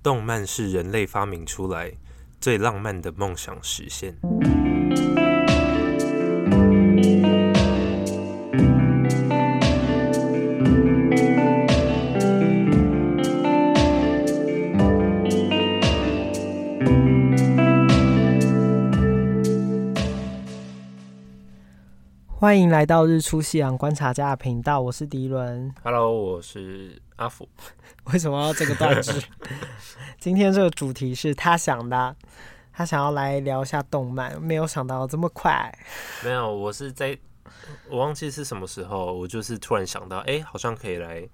动漫是人类发明出来最浪漫的梦想实现。欢迎来到日出夕阳观察家的频道，我是迪伦。Hello，我是阿福。为什么要这个段子？今天这个主题是他想的，他想要来聊一下动漫，没有想到这么快。没有，我是在，我忘记是什么时候，我就是突然想到，哎，好像可以来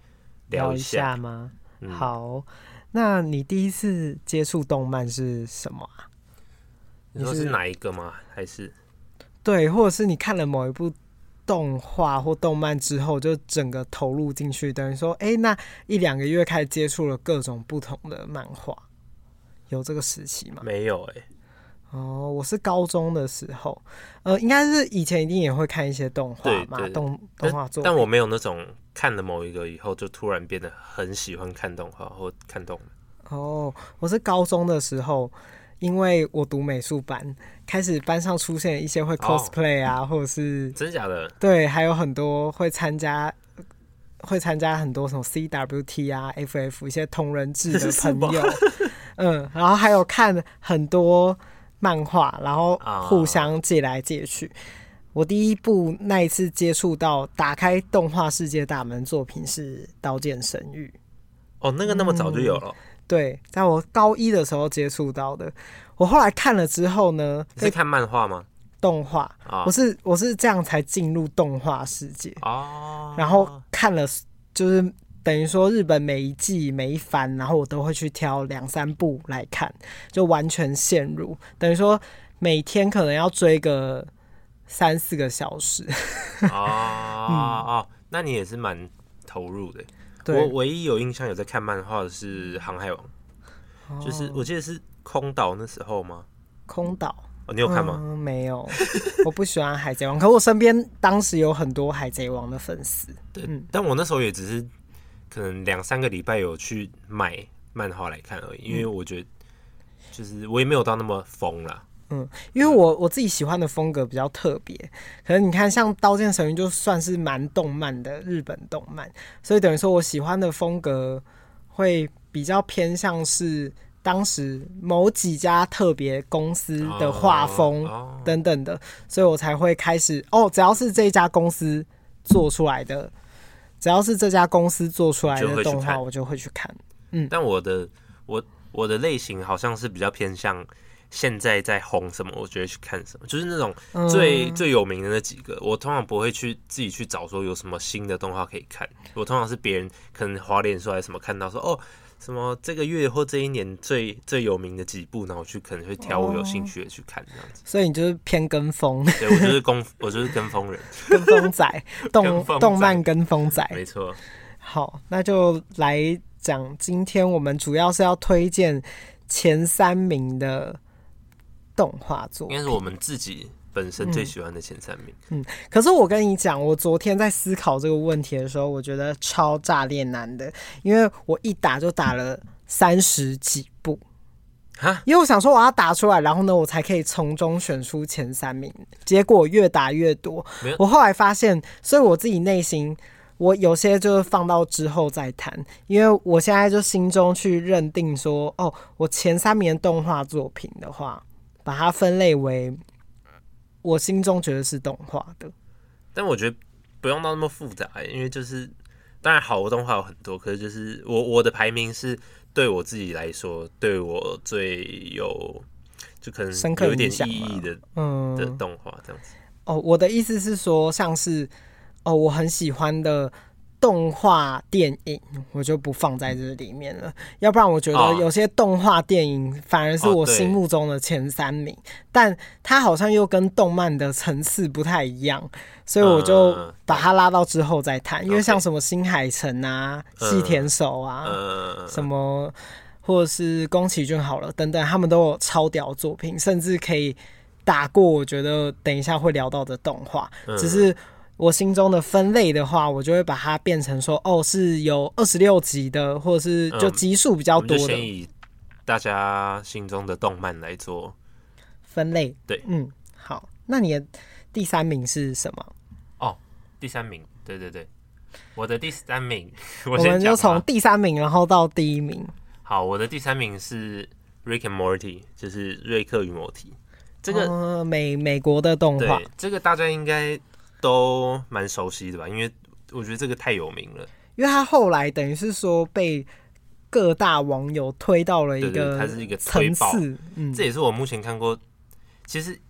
聊一下，聊一下吗？嗯、好，那你第一次接触动漫是什么啊？你说是哪一个吗？还是对，或者是你看了某一部？动画或动漫之后，就整个投入进去，等于说，哎、欸，那一两个月开始接触了各种不同的漫画，有这个时期吗？没有哎、欸。哦，我是高中的时候，呃，应该是以前一定也会看一些动画嘛，动动画作。但我没有那种看了某一个以后就突然变得很喜欢看动画或看动漫。哦，我是高中的时候。因为我读美术班，开始班上出现一些会 cosplay 啊，哦、或者是真假的？对，还有很多会参加，会参加很多什么 CWT 啊、FF 一些同人志的朋友，嗯，然后还有看很多漫画，然后互相借来借去。哦、我第一部那一次接触到打开动画世界大门作品是《刀剑神域》。哦，那个那么早就有了。嗯对，在我高一的时候接触到的。我后来看了之后呢，你是看漫画吗？动画，我是我是这样才进入动画世界哦。然后看了，就是等于说日本每一季每一番，然后我都会去挑两三部来看，就完全陷入。等于说每天可能要追个三四个小时。哦哦，那你也是蛮投入的。对我唯一有印象有在看漫画的是《航海王》，哦，就是我记得是空岛那时候吗？空岛哦，你有看吗？嗯，没有，我不喜欢海贼王，可我身边当时有很多海贼王的粉丝。对，嗯，但我那时候也只是可能两三个礼拜有去买漫画来看而已，因为我觉得就是我也没有到那么疯啦。嗯，因为我我自己喜欢的风格比较特别，可能你看像《刀剑神域》就算是蛮动漫的日本动漫，所以等于说我喜欢的风格会比较偏向是当时某几家特别公司的画风等等的，所以我才会开始哦，只要是这家公司做出来的，只要是这家公司做出来的动画，我就会去看。嗯，但我的我我的类型好像是比较偏向。现在在红什么？我觉得去看什么，就是那种最、嗯、最有名的那几个。我通常不会去自己去找说有什么新的动画可以看。我通常是别人可能滑脸出来什么看到说哦什么这个月或这一年最最有名的几部，然后我去可能会挑我有兴趣的去看这样子。所以你就是偏跟风？对，我就是跟我就是跟风人，跟风仔，动动漫跟风仔，没错。好，那就来讲，今天我们主要是要推荐前三名的。动画作应该是我们自己本身最喜欢的前三名。嗯，嗯，可是我跟你讲，我昨天在思考这个问题的时候，我觉得超炸裂难的，因为我一打就打了三十几部哈，因为我想说我要打出来，然后呢，我才可以从中选出前三名。结果越打越多，我后来发现，所以我自己内心，我有些就是放到之后再谈，因为我现在就心中去认定说，哦，我前三名的动画作品的话。把它分类为我心中觉得是动画的，但我觉得不用到那么复杂，因为就是当然好的动画有很多，可是就是我我的排名是对我自己来说，对我最有就可能有一点意义的嗯的动画这样子。哦，我的意思是说，像是哦，我很喜欢的。动画电影我就不放在这里面了，要不然我觉得有些动画电影反而是我心目中的前三名，但它好像又跟动漫的层次不太一样，所以我就把它拉到之后再谈。因为像什么新海诚啊、细田守啊、什么或者是宫崎骏好了等等，他们都有超屌作品，甚至可以打过我觉得等一下会聊到的动画，只是。我心中的分类的话，我就会把它变成说，哦，是有二十六集的，或者是就集数比较多的。嗯、先以大家心中的动漫来做分类。对，嗯，好，那你的第三名是什么？哦，第三名，对对对，我的第三名，我，我们就从第三名然后到第一名。好，我的第三名是 Rick and Morty，就是瑞克与摩提。这个、呃、美美国的动画，这个大家应该都蛮熟悉的吧？因为我觉得这个太有名了。因为他后来等于是说被各大网友推到了一个，它是一个层次。嗯，这也是我目前看过。其实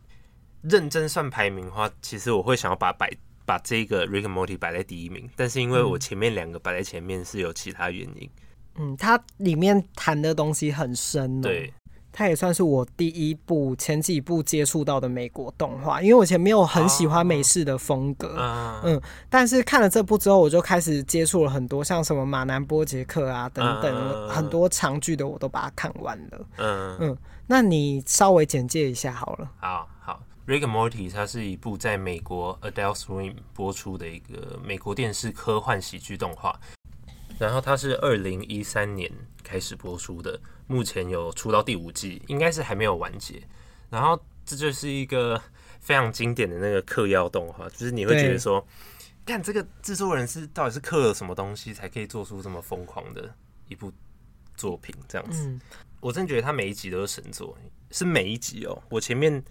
认真算排名的话，其实我会想要把摆把这个 Rick and Morty 摆在第一名，但是因为我前面两个摆在前面是有其他原因。嗯，它里面谈的东西很深哦。对，它也算是我第一部、前几部接触到的美国动画，因为我以前没有很喜欢美式的风格。哦、嗯，但是看了这部之后，我就开始接触了很多，像什么马南波杰克啊等等，嗯、很多长剧的我都把它看完了。嗯嗯，那你稍微简介一下好了。好好，Rick and Morty 它是一部在美国 Adult Swim 播出的一个美国电视科幻喜剧动画。然后它是二零一三年开始播出的，目前有出到第五季，应该是还没有完结。然后这就是一个非常经典的那个嗑药动画，就是你会觉得说，看这个制作人是到底是嗑了什么东西，才可以做出这么疯狂的一部作品这样子。嗯、我真的觉得他每一集都是神作，是每一集哦。我前面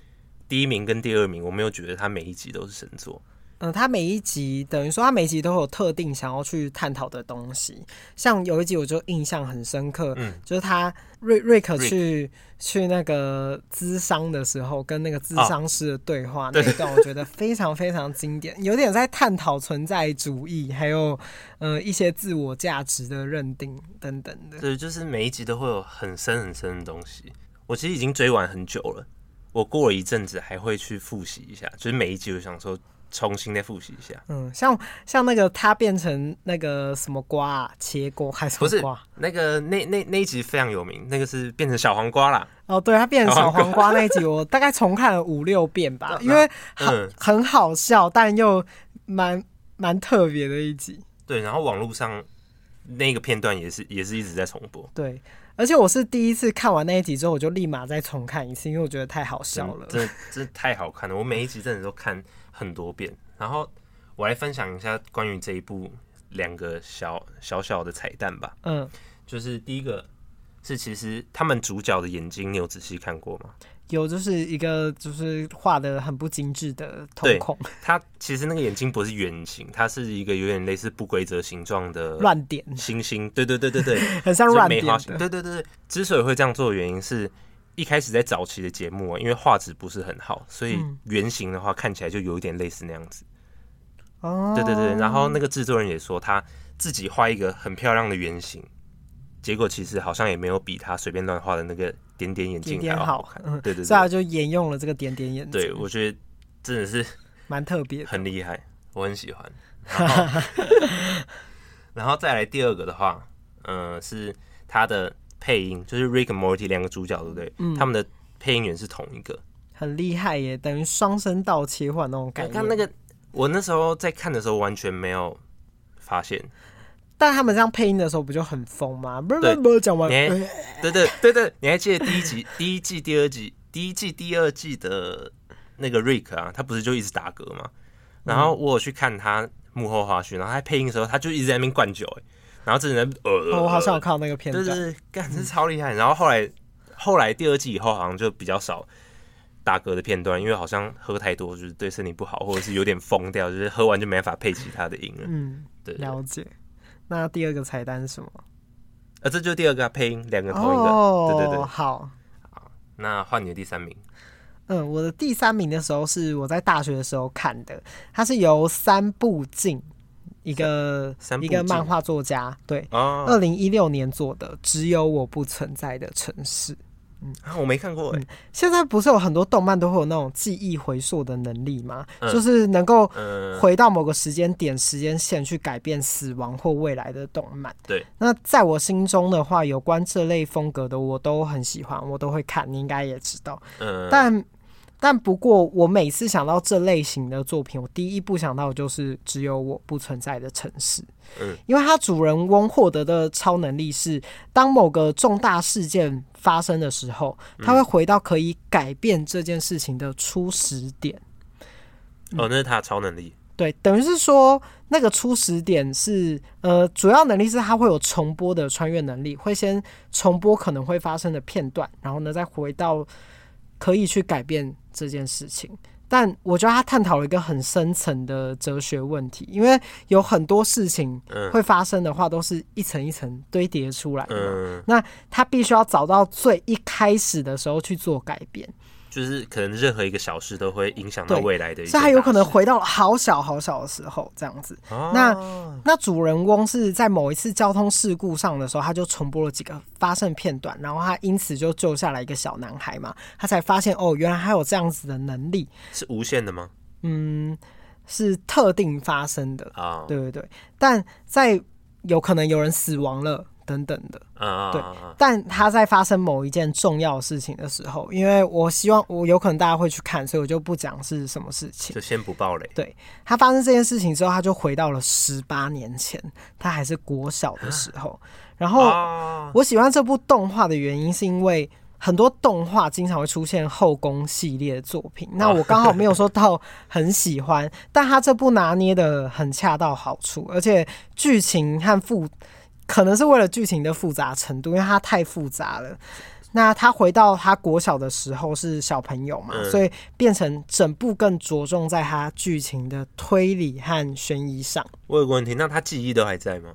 第一名跟第二名，我没有觉得他每一集都是神作。嗯，他每一集等于说，他每一集都有特定想要去探讨的东西。像有一集我就印象很深刻，嗯，就是他瑞瑞克去去那个咨商的时候，跟那个咨商师的对话那一段，我觉得非常非常经典，有点在探讨存在主义，还有呃一些自我价值的认定等等的。对，就是每一集都会有很深很深的东西。我其实已经追完很久了，我过了一阵子还会去复习一下，就是每一集我想说。重新再复习一下。嗯，像像那个他变成那个什么瓜啊，切瓜还是什么瓜？不是那个那那那一集非常有名，那个是变成小黄瓜啦。哦，对，他变成小黄瓜那一集，我大概重看了五六遍吧，因为很、嗯、很好笑，但又蛮蛮特别的一集。对，然后网络上那个片段也是也是一直在重播。对，而且我是第一次看完那一集之后，我就立马再重看一次，因为我觉得太好笑了，真的真的太好看了。我每一集真的都看。很多遍，然后我来分享一下关于这一部两个小小小的彩蛋吧。嗯，就是第一个是，其实他们主角的眼睛，你有仔细看过吗？有，就是一个就是画的很不精致的瞳孔。它其实那个眼睛不是圆形，它是一个有点类似不规则形状的乱点星星。对对对对对，很像乱点的。对对对对，之所以会这样做的原因是。一开始在早期的节目啊，因为画质不是很好，所以原型的话看起来就有一点类似那样子。哦，对对对，然后那个制作人也说他自己画一个很漂亮的原型，结果其实好像也没有比他随便乱画的那个点点眼镜还要好看。点点对对对，所以他就沿用了这个点点眼镜。对，我觉得真的是蛮特别，很厉害，我很喜欢。然后，然后再来第二个的话，嗯、呃，是他的。配音就是 Rick and Morty 两个主角，对不对？嗯，他们的配音员是同一个，很厉害耶，等于双声道切换那种感觉。看那个，我那时候在看的时候完全没有发现。但他们这样配音的时候不就很疯吗？不是不是不是，讲完。对对对对，你还记得第一集、第一季、第二季、第一季、第二季的那个 Rick 啊？他不是就一直打嗝吗？然后我有去看他幕后花絮，然后他配音的时候，他就一直在那边灌酒，哎。然后这人呃、哦，我好像有看到那个片段，对对对，干，这超厉害。然后后来后来第二季以后，好像就比较少打嗝的片段，因为好像喝太多就是对身体不好，或者是有点疯掉，就是喝完就没法配其他的音了。嗯，对，了解。那第二个彩蛋是什么？呃，这就是第二个配音，两个同一个。哦，对对对，好。好，那换你的第三名。嗯，我的第三名的时候是我在大学的时候看的，它是由三部进。一个一个漫画作家，对，二零一六年做的《只有我不存在的城市》。嗯，我没看过哎、欸。现在不是有很多动漫都会有那种记忆回溯的能力吗？嗯、就是能够回到某个时间点、时间线去改变死亡或未来的动漫。对。那在我心中的话，有关这类风格的我都很喜欢，我都会看。你应该也知道。嗯。但但不过，我每次想到这类型的作品，我第一步想到的就是《只有我不存在的城市》。嗯，因为它主人翁获得的超能力是，当某个重大事件发生的时候，他会回到可以改变这件事情的初始点。哦，那是他的超能力。对，等于是说，那个初始点是，呃，主要能力是他会有重播的穿越能力，会先重播可能会发生的片段，然后呢，再回到可以去改变这件事情，但我觉得他探讨了一个很深层的哲学问题，因为有很多事情会发生的话，都是一层一层堆叠出来的。嗯，那他必须要找到最一开始的时候去做改变。就是可能任何一个小事都会影响到未来的一，所以他有可能回到了好小好小的时候这样子。哦、那那主人翁是在某一次交通事故上的时候，他就重播了几个发生片段，然后他因此就救下来一个小男孩嘛，他才发现哦，原来他有这样子的能力，是无限的吗？嗯，是特定发生的啊，哦、对对对，但在有可能有人死亡了。等等的，啊，对，但他在发生某一件重要的事情的时候，因为我希望我有可能大家会去看，所以我就不讲是什么事情，就先不爆雷。对，他发生这件事情之后，他就回到了十八年前，他还是国小的时候。然后我喜欢这部动画的原因，是因为很多动画经常会出现后宫系列的作品，那我刚好没有说到很喜欢，但他这部拿捏的很恰到好处，而且剧情和复。可能是为了剧情的复杂程度，因为它太复杂了。那他回到他国小的时候是小朋友嘛，嗯、所以变成整部更着重在他剧情的推理和悬疑上。我有个问题，那他记忆都还在吗？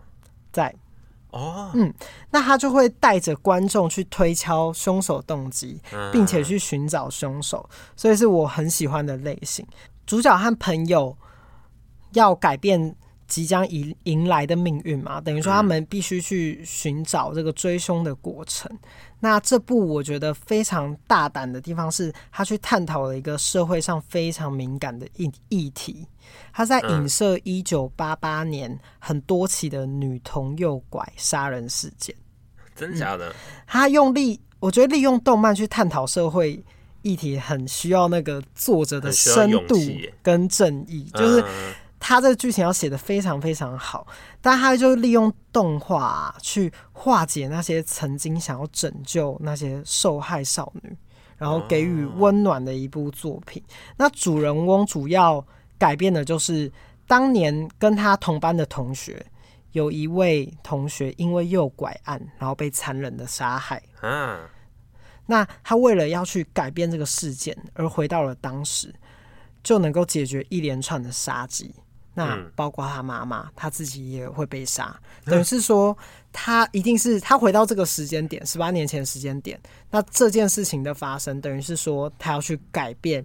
在。哦，嗯，那他就会带着观众去推敲凶手动机，并且去寻找凶手，所以是我很喜欢的类型。主角和朋友要改变。即将迎迎来的命运嘛，等于说他们必须去寻找这个追凶的过程。嗯、那这部我觉得非常大胆的地方是，他去探讨了一个社会上非常敏感的议议题。他在影射一九八八年很多起的女童诱拐杀人事件。真假的？他用力，我觉得利用动漫去探讨社会议题，很需要那个作者的深度跟正义，就是。他这个剧情要写得非常非常好，但他就利用动画去化解那些曾经想要拯救那些受害少女，然后给予温暖的一部作品。那主人翁主要改变的就是当年跟他同班的同学，有一位同学因为诱拐案，然后被残忍的杀害。那他为了要去改变这个事件，而回到了当时，就能够解决一连串的杀机。那包括他妈妈，他自己也会被杀，等于是说他一定是他回到这个时间点，十八年前时间点。那这件事情的发生，等于是说他要去改变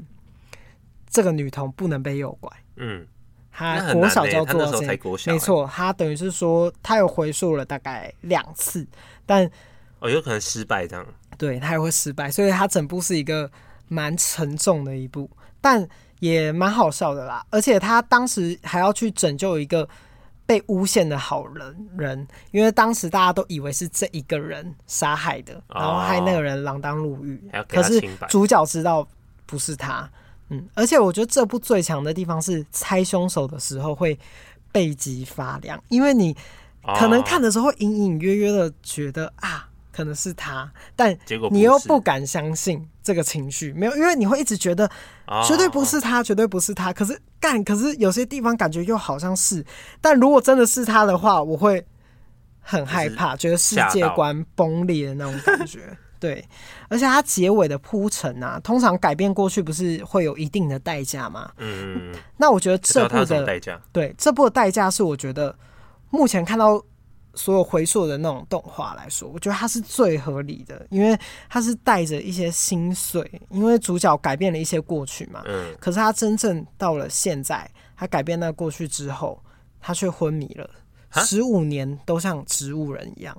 这个女童不能被诱拐。嗯，他国小就要做这没错，他等于是说他有回溯了大概两次，但哦有可能失败这样，对他也会失败，所以他整部是一个蛮沉重的一部，但。也蛮好笑的啦，而且他当时还要去拯救一个被诬陷的好人人，因为当时大家都以为是这一个人杀害的，然后害那个人锒铛入狱。哦、可是主角知道不是他，嗯，而且我觉得这部最强的地方是猜凶手的时候会背脊发凉，因为你可能看的时候隐隐约约的觉得啊。可能是他，但你又不敢相信这个情绪，没有，因为你会一直觉得绝对不是他，绝对不是他。可是干，可是有些地方感觉又好像是。但如果真的是他的话，我会很害怕，觉得世界观崩裂的那种感觉。对，而且他结尾的铺陈啊，通常改变过去不是会有一定的代价吗？嗯，那我觉得这部的代价，对，这部的代价是我觉得目前看到。所有回溯的那种动画来说，我觉得它是最合理的，因为它是带着一些心碎，因为主角改变了一些过去嘛。嗯。可是他真正到了现在，他改变那过去之后，他却昏迷了，十五年都像植物人一样，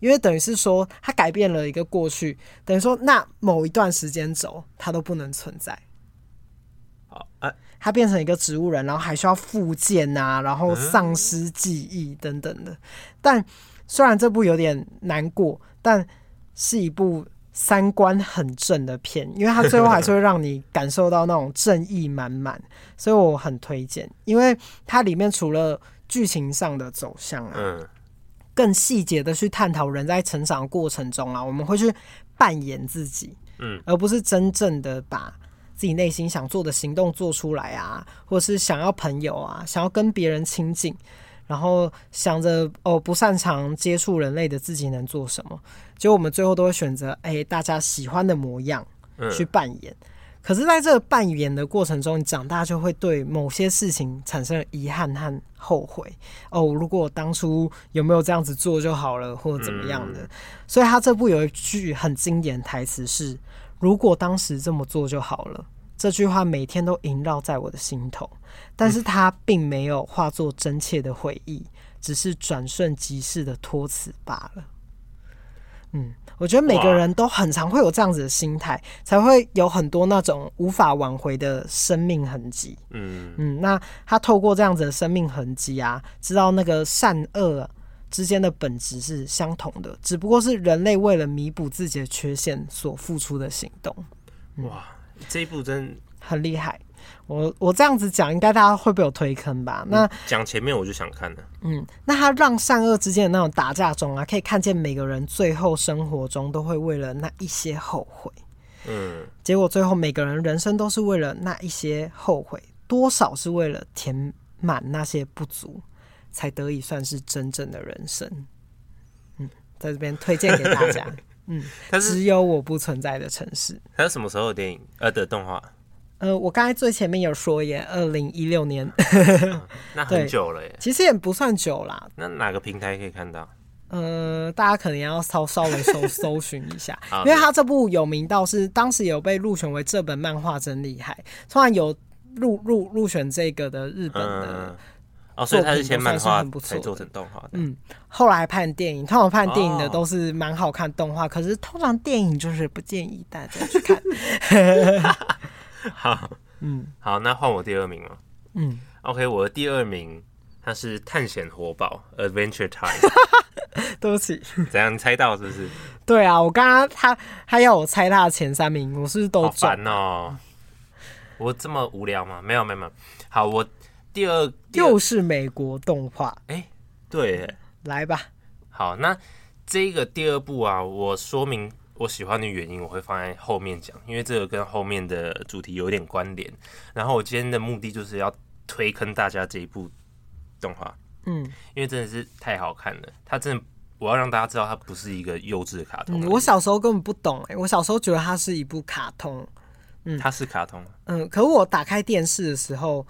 因为等于是说他改变了一个过去，等于说那某一段时间轴他都不能存在。好，哎。他变成一个植物人，然后还需要复健啊，然后丧失记忆等等的。但虽然这部有点难过，但是一部三观很正的片，因为它最后还是会让你感受到那种正义满满，所以我很推荐。因为它里面除了剧情上的走向啊，嗯，更细节的去探讨人在成长过程中啊，我们会去扮演自己，嗯，而不是真正的把自己内心想做的行动做出来啊，或者是想要朋友啊，想要跟别人亲近。然后想着哦，不擅长接触人类的自己能做什么？结果我们最后都会选择哎，大家喜欢的模样去扮演。嗯、可是，在这个扮演的过程中，你长大就会对某些事情产生遗憾和后悔。哦，如果我当初有没有这样子做就好了，或者怎么样的？嗯、所以他这部有一句很经典的台词是：“如果当时这么做就好了。”这句话每天都萦绕在我的心头，但是它并没有化作真切的回忆，只是转瞬即逝的托词罢了。嗯，我觉得每个人都很常会有这样子的心态，才会有很多那种无法挽回的生命痕迹。嗯嗯，那他透过这样子的生命痕迹啊，知道那个善恶之间的本质是相同的，只不过是人类为了弥补自己的缺陷所付出的行动。嗯、哇！这一部真很厉害，我我这样子讲，应该大家会被我推坑吧？那讲前面我就想看了，嗯，那他让善恶之间的那种打架中啊，可以看见每个人最后生活中都会为了那一些后悔，嗯，结果最后每个人人生都是为了那一些后悔，多少是为了填满那些不足，才得以算是真正的人生。嗯，在这边推荐给大家。嗯，它是只有我不存在的城市。它是什么时候的电影？呃，的动画？呃，我刚才最前面有说耶，二零一六年，嗯，那很久了耶。其实也不算久啦。那哪个平台可以看到？呃，大家可能要稍稍微搜搜寻一下，因为他这部有名到是当时有被入选为这本漫画真厉害，突然有入入入选这个的日本的。嗯哦，所以他是先漫画才做成动画的。嗯，后来拍电影，通常拍电影的都是蛮好看动画，哦、可是通常电影就是不建议大家去看。好，嗯，好，那换我第二名了。嗯，OK，我的第二名他是探险活宝 Adventure Time。对不起，怎样？你猜到是不是？对啊，我刚刚他他要我猜他的前三名，我是不是都准哦？我这么无聊吗？没有，没有，没有。好，我。第二，又是美国动画，哎、欸，对，来吧。好，那这个第二部啊，我说明我喜欢的原因，我会放在后面讲，因为这个跟后面的主题有点关联。然后我今天的目的就是要推坑大家这一部动画，嗯，因为真的是太好看了。它真的，我要让大家知道，它不是一个幼稚的卡通、嗯。我小时候根本不懂、欸，哎，我小时候觉得它是一部卡通，嗯，它是卡通，嗯，可我打开电视的时候。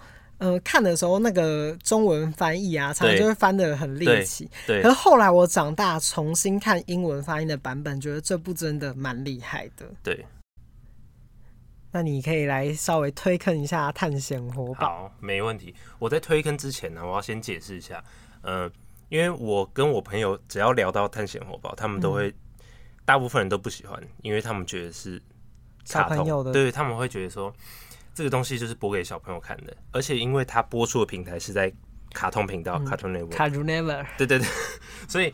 看的时候那个中文翻译啊，常常就会翻的很猎奇。对，可是后来我长大重新看英文发音的版本，觉得这部真的蛮厉害的。对，那你可以来稍微推坑一下《探险活宝》。好，没问题。我在推坑之前呢，我要先解释一下。嗯、呃，因为我跟我朋友只要聊到《探险活宝》，他们都会、嗯、大部分人都不喜欢，因为他们觉得是卡通小朋友的，对，他们会觉得说。这个东西就是播给小朋友看的，而且因为它播出的平台是在卡通频道，Cartoon Network。Cartoon Network。对对对，所以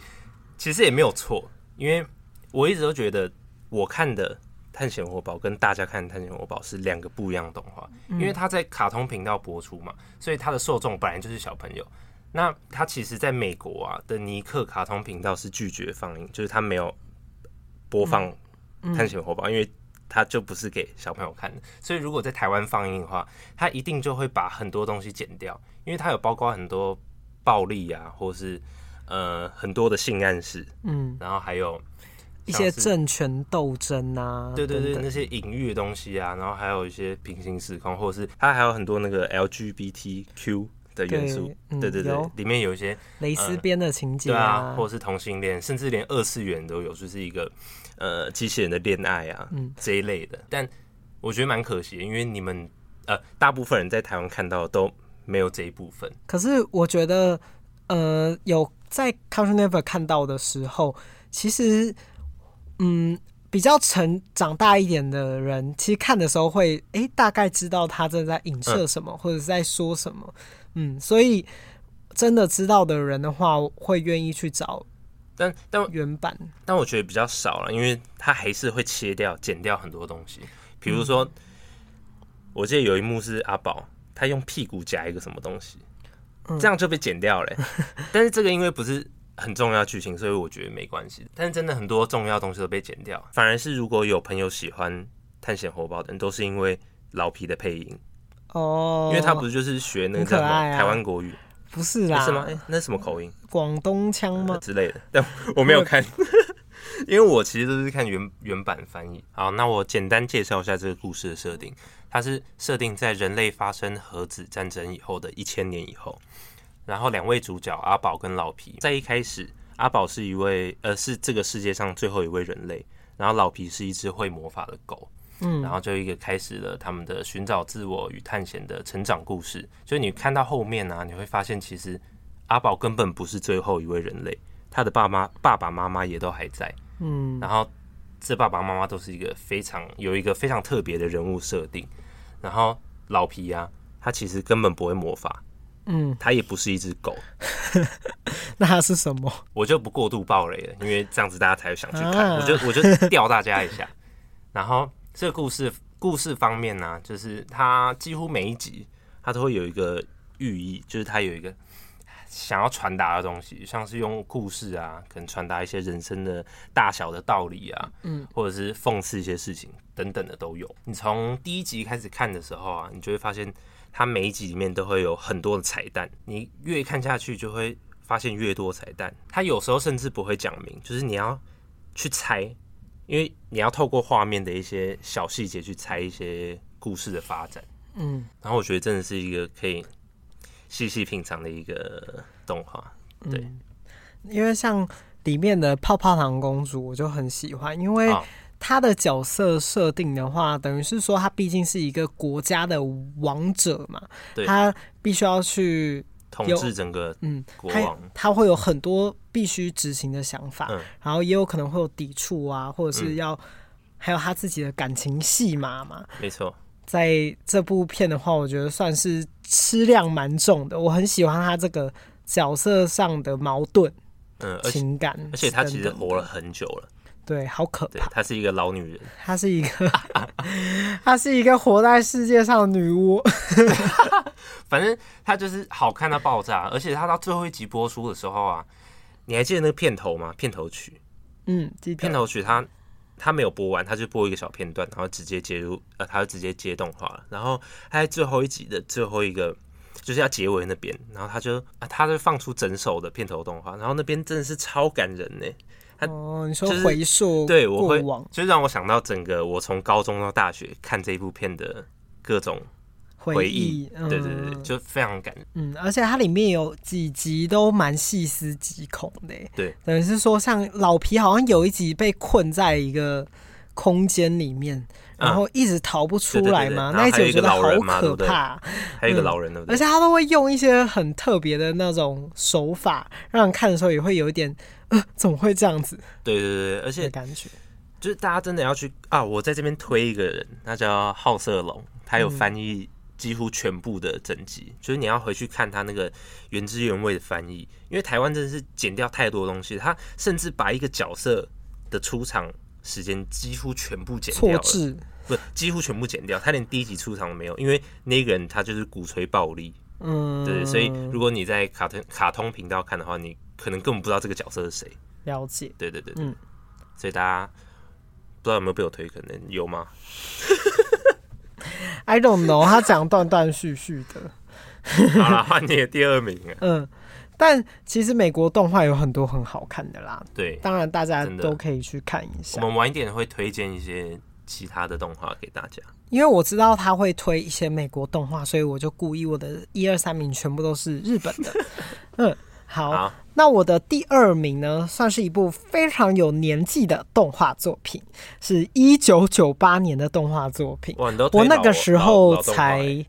其实也没有错，因为我一直都觉得我看的《探险活宝》跟大家看的《探险活宝》是两个不一样的动画，因为它在卡通频道播出嘛，所以它的受众本来就是小朋友。那它其实在美国啊的尼克卡通频道是拒绝放映，就是它没有播放《探险活宝》，因为。它就不是给小朋友看的，所以如果在台湾放映的话，它一定就会把很多东西剪掉，因为它有包括很多暴力啊，或是呃很多的性暗示，嗯，然后还有一些政权斗争啊，对对对，那些隐喻的东西啊，然后还有一些平行时空，或者是它还有很多那个 LGBTQ 的元素，对，嗯、对对对，里面有一些蕾丝边的情节啊，对啊，或者是同性恋，甚至连二次元都有，就是一个。呃，机器人的恋爱啊，嗯，这一类的，但我觉得蛮可惜的，因为你们呃，大部分人在台湾看到都没有这一部分。可是我觉得，呃，有在 Cartoon Network 看到的时候，其实，嗯，比较成长大一点的人，其实看的时候会，哎、欸，大概知道他正在影射什么，嗯、或者是在说什么，嗯，所以真的知道的人的话，会愿意去找。但但原版，但我觉得比较少了，因为它还是会切掉、剪掉很多东西。比如说，嗯、我记得有一幕是阿宝他用屁股夹一个什么东西，嗯、这样就被剪掉了。但是这个因为不是很重要剧情，所以我觉得没关系。但是真的很多重要东西都被剪掉，反而是如果有朋友喜欢《探险活宝》的人，都是因为老皮的配音哦，因为他不是就是学那个什么台湾国语。不是啦，是吗？哎、欸，那是什么口音？广东腔吗、呃？之类的，但我没有看，因为我其实都是看原原版翻译。好，那我简单介绍一下这个故事的设定。它是设定在人类发生核子战争以后的一千年以后，然后两位主角阿宝跟老皮，在一开始，阿宝是一位呃是这个世界上最后一位人类，然后老皮是一只会魔法的狗。嗯，然后就一个开始了他们的寻找自我与探险的成长故事。所以你看到后面呢、啊，你会发现其实阿宝根本不是最后一位人类，他的爸妈、爸爸妈妈也都还在。嗯，然后这爸爸妈妈都是一个非常有一个非常特别的人物设定。然后老皮呀、啊，他其实根本不会魔法。嗯，他也不是一只狗。那他是什么？我就不过度暴雷了，因为这样子大家才会想去看。啊、我就我就吊大家一下，然后。这个故事故事方面呢、啊，就是它几乎每一集它都会有一个寓意，就是它有一个想要传达的东西，像是用故事啊，可能传达一些人生的大小的道理啊，嗯，或者是讽刺一些事情等等的都有。你从第一集开始看的时候啊，你就会发现它每一集里面都会有很多的彩蛋，你越看下去就会发现越多彩蛋。它有时候甚至不会讲明，就是你要去猜。因为你要透过画面的一些小细节去猜一些故事的发展，嗯，然后我觉得真的是一个可以细细品尝的一个动画，对、嗯，因为像里面的泡泡糖公主，我就很喜欢，因为她的角色设定的话，等于是说她毕竟是一个国家的王者嘛，她必须要去。统治整个嗯，国王，他会有很多必须执行的想法，嗯、然后也有可能会有抵触啊，或者是要、嗯、还有他自己的感情戏码嘛。没错，在这部片的话，我觉得算是吃量蛮重的。我很喜欢他这个角色上的矛盾，嗯，情感，而且他其实活了很久了。对，好可怕。她是一个老女人，她是一个，她是一个活在世界上的女巫。反正她就是好看到爆炸，而且她到最后一集播出的时候啊，你还记得那个片头吗？片头曲，嗯，片头曲她她没有播完，她就播一个小片段，然后直接接入，呃，她就直接接动画了。然后她在最后一集的最后一个就是要结尾那边，然后他就啊，他就放出整首的片头动画，然后那边真的是超感人呢。哦，你说回溯对，我会就让我想到整个我从高中到大学看这一部片的各种回忆，对对对，就非常感人。嗯，而且它里面有几集都蛮细思极恐的，对，等于是说像老皮好像有一集被困在一个空间里面，然后一直逃不出来嘛，那一集我觉得好可怕，还有一个老人，而且他都会用一些很特别的那种手法，让人看的时候也会有一点。怎么会这样子？对对对，而且感觉就是大家真的要去啊！我在这边推一个人，他叫好色龙，他有翻译几乎全部的整集，嗯、就是你要回去看他那个原汁原味的翻译，因为台湾真的是剪掉太多东西，他甚至把一个角色的出场时间几乎全部剪掉了，不，几乎全部剪掉，他连第一集出场都没有，因为那个人他就是鼓吹暴力，嗯，对，所以如果你在卡通卡通频道看的话，你。可能根本不知道这个角色是谁。了解，对对对，嗯，所以大家不知道有没有被我推，可能有吗？I don't know，他讲断断续续的。好了，换你的第二名。嗯，但其实美国动画有很多很好看的啦。对，当然大家都可以去看一下。我们晚一点会推荐一些其他的动画给大家，因为我知道他会推一些美国动画，所以我就故意我的一二三名全部都是日本的。嗯。好，好，那我的第二名呢，算是一部非常有年纪的动画作品，是一九九八年的动画作品。我那个时候才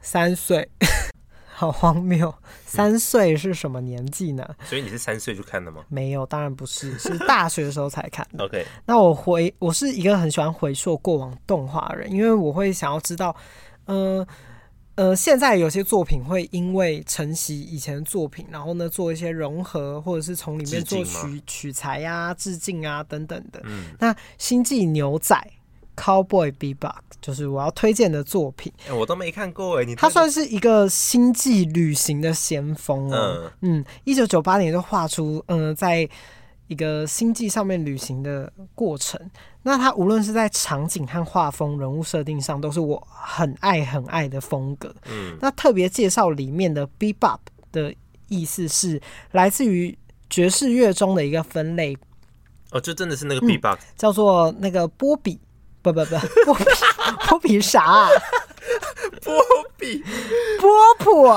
三岁，好荒谬！三岁是什么年纪呢？所以你是三岁就看的吗？没有，当然不是，是大学的时候才看的。OK，那我回，我是一个很喜欢回溯过往动画的人，因为我会想要知道，嗯、呃。呃，现在有些作品会因为承袭以前的作品，然后呢做一些融合，或者是从里面做取取材呀、啊、致敬啊等等的。嗯，那《星际牛仔》（Cowboy Bebop） 就是我要推荐的作品。欸、我都没看过哎，你他算是一个星际旅行的先锋哦。嗯，一九九八年就画出，嗯、呃，在。一个星际上面旅行的过程，那它无论是在场景和画风、人物设定上，都是我很爱很爱的风格。嗯，那特别介绍里面的 Bebop 的意思是来自于爵士乐中的一个分类。哦，就真的是那个 Bebop，、嗯、叫做那个波比，不不不，波 比波比啥、啊？波比波普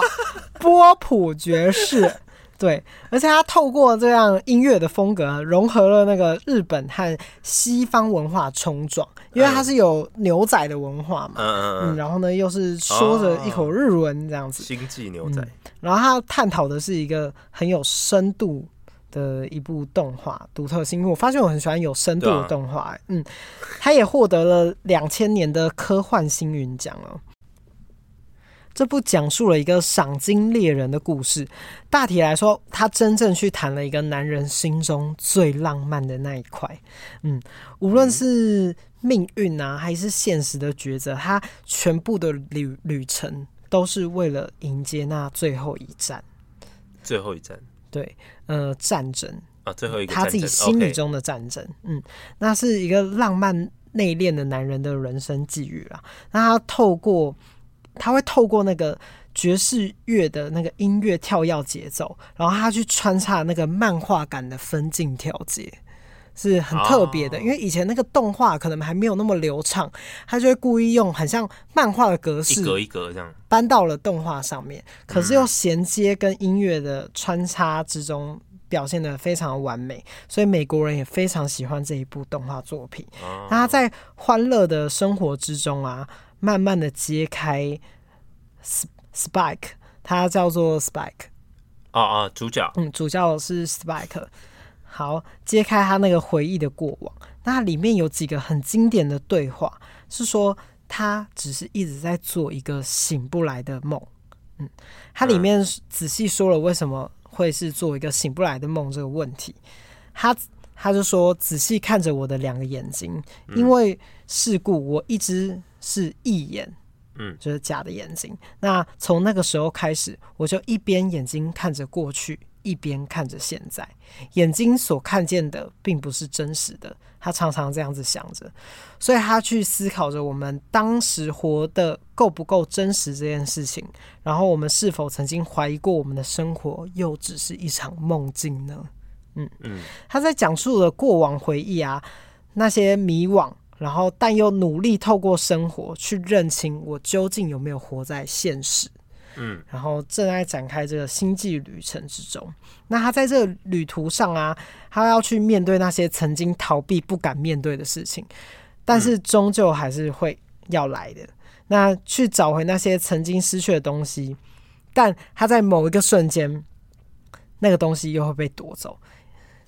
波普爵士。对，而且他透过这样音乐的风格，融合了那个日本和西方文化冲撞，因为他是有牛仔的文化嘛，嗯嗯，嗯，然后呢又是说着一口日文这样子，星际牛仔、嗯，然后他探讨的是一个很有深度的一部动画，独特性。因为我发现我很喜欢有深度的动画、啊，嗯，他也获得了两千年的科幻星云奖哦。这部讲述了一个赏金猎人的故事。大体来说，他真正去谈了一个男人心中最浪漫的那一块。嗯，无论是命运啊，还是现实的抉择，他全部的旅旅程都是为了迎接那最后一站。最后一战，对，呃，战争啊，最后一个他自己心里中的战争。嗯，那是一个浪漫内敛的男人的人生际遇啦。那他透过。他会透过那个爵士乐的那个音乐跳跃节奏，然后他去穿插那个漫画感的分镜跳接，是很特别的。因为以前那个动画可能还没有那么流畅，他就会故意用很像漫画的格式，一格一格这样搬到了动画上面，可是又衔接跟音乐的穿插之中，表现的非常完美。所以美国人也非常喜欢这一部动画作品。那他在欢乐的生活之中啊。慢慢的揭开，Spike，他叫做 Spike，啊啊，主角，嗯，主角是 Spike。好，揭开他那个回忆的过往。那里面有几个很经典的对话，是说他只是一直在做一个醒不来的梦。嗯，他里面仔细说了为什么会是做一个醒不来的梦这个问题。他他就说，仔细看着我的两个眼睛，因为事故，我一直。是一眼，嗯，就是假的眼睛。那从那个时候开始，我就一边眼睛看着过去，一边看着现在。眼睛所看见的并不是真实的。他常常这样子想着，所以他去思考着我们当时活得够不够真实这件事情。然后我们是否曾经怀疑过我们的生活又只是一场梦境呢？嗯嗯，他在讲述了过往回忆啊，那些迷惘。然后，但又努力透过生活去认清我究竟有没有活在现实。嗯，然后正在展开这个星际旅程之中。那他在这个旅途上啊，他要去面对那些曾经逃避、不敢面对的事情，但是终究还是会要来的。那去找回那些曾经失去的东西，但他在某一个瞬间，那个东西又会被夺走。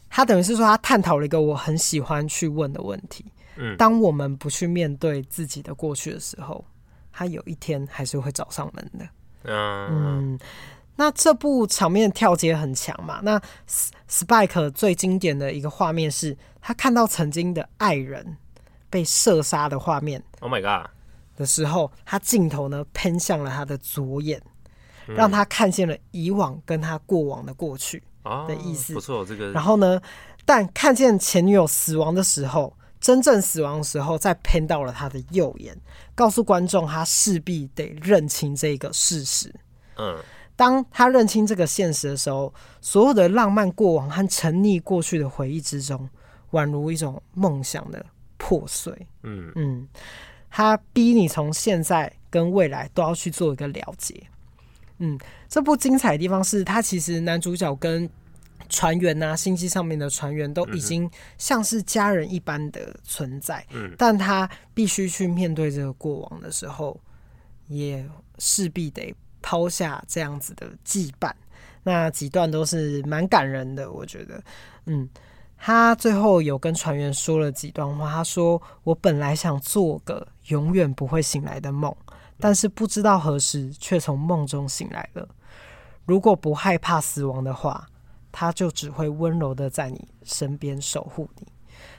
他等于是说，他探讨了一个我很喜欢去问的问题。当我们不去面对自己的过去的时候，他有一天还是会找上门的。嗯，那这部场面跳接很强嘛？那 Spike 最经典的一个画面是他看到曾经的爱人被射杀的画面。Oh my god！的时候，他镜头呢喷向了他的左眼，让他看见了以往跟他过往的过去的意思。不错，这个。然后呢，但看见前女友死亡的时候。真正死亡的时候，再偏到了他的右眼，告诉观众他势必得认清这个事实。嗯，当他认清这个现实的时候，所有的浪漫过往和沉溺过去的回忆之中，宛如一种梦想的破碎。嗯嗯，他逼你从现在跟未来都要去做一个了结。嗯，这部精彩的地方是他其实男主角跟。船员呐，星际上面的船员都已经像是家人一般的存在，嗯，但他必须去面对这个过往的时候，也势必得抛下这样子的羁绊。那几段都是蛮感人的，我觉得，嗯，他最后有跟船员说了几段话，他说：“我本来想做个永远不会醒来的梦，但是不知道何时却从梦中醒来了。如果不害怕死亡的话，他就只会温柔的在你身边守护你。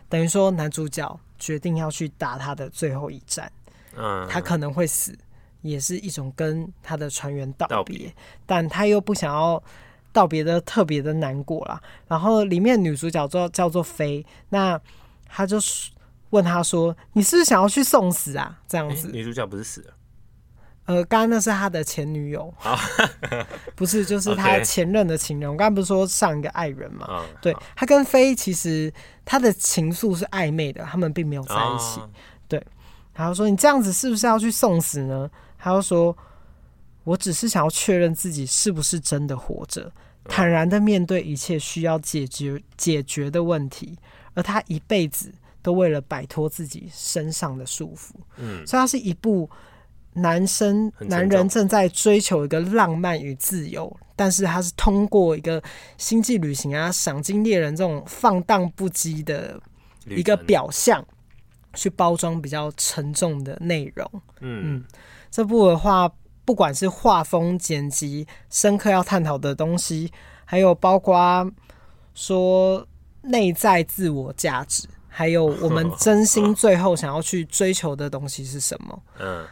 等于说，男主角决定要去打他的最后一战。嗯，他可能会死，也是一种跟他的船员道别，但他又不想要道别的特别的难过啦。然后里面女主角叫叫做飞，那他就问他说：“你是不是想要去送死啊？”这样子，女主角不是死了？呃，刚刚那是他的前女友，不是，就是他前任的情人。我刚刚不是说上一个爱人嘛？对，他跟飞其实他的情愫是暧昧的，他们并没有在一起。对。然后说：“你这样子是不是要去送死呢？”他就说：“我只是想要确认自己是不是真的活着，坦然的面对一切需要解决解决的问题。而他一辈子都为了摆脱自己身上的束缚。嗯，所以他是一部男生男人正在追求一个浪漫与自由，但是他是通过一个星际旅行啊、赏金猎人这种放荡不羁的一个表象。”去包装比较沉重的内容，嗯，嗯，这部的话，不管是画风、剪辑、深刻要探讨的东西，还有包括说内在自我价值，还有我们真心 最后想要去追求的东西是什么？嗯，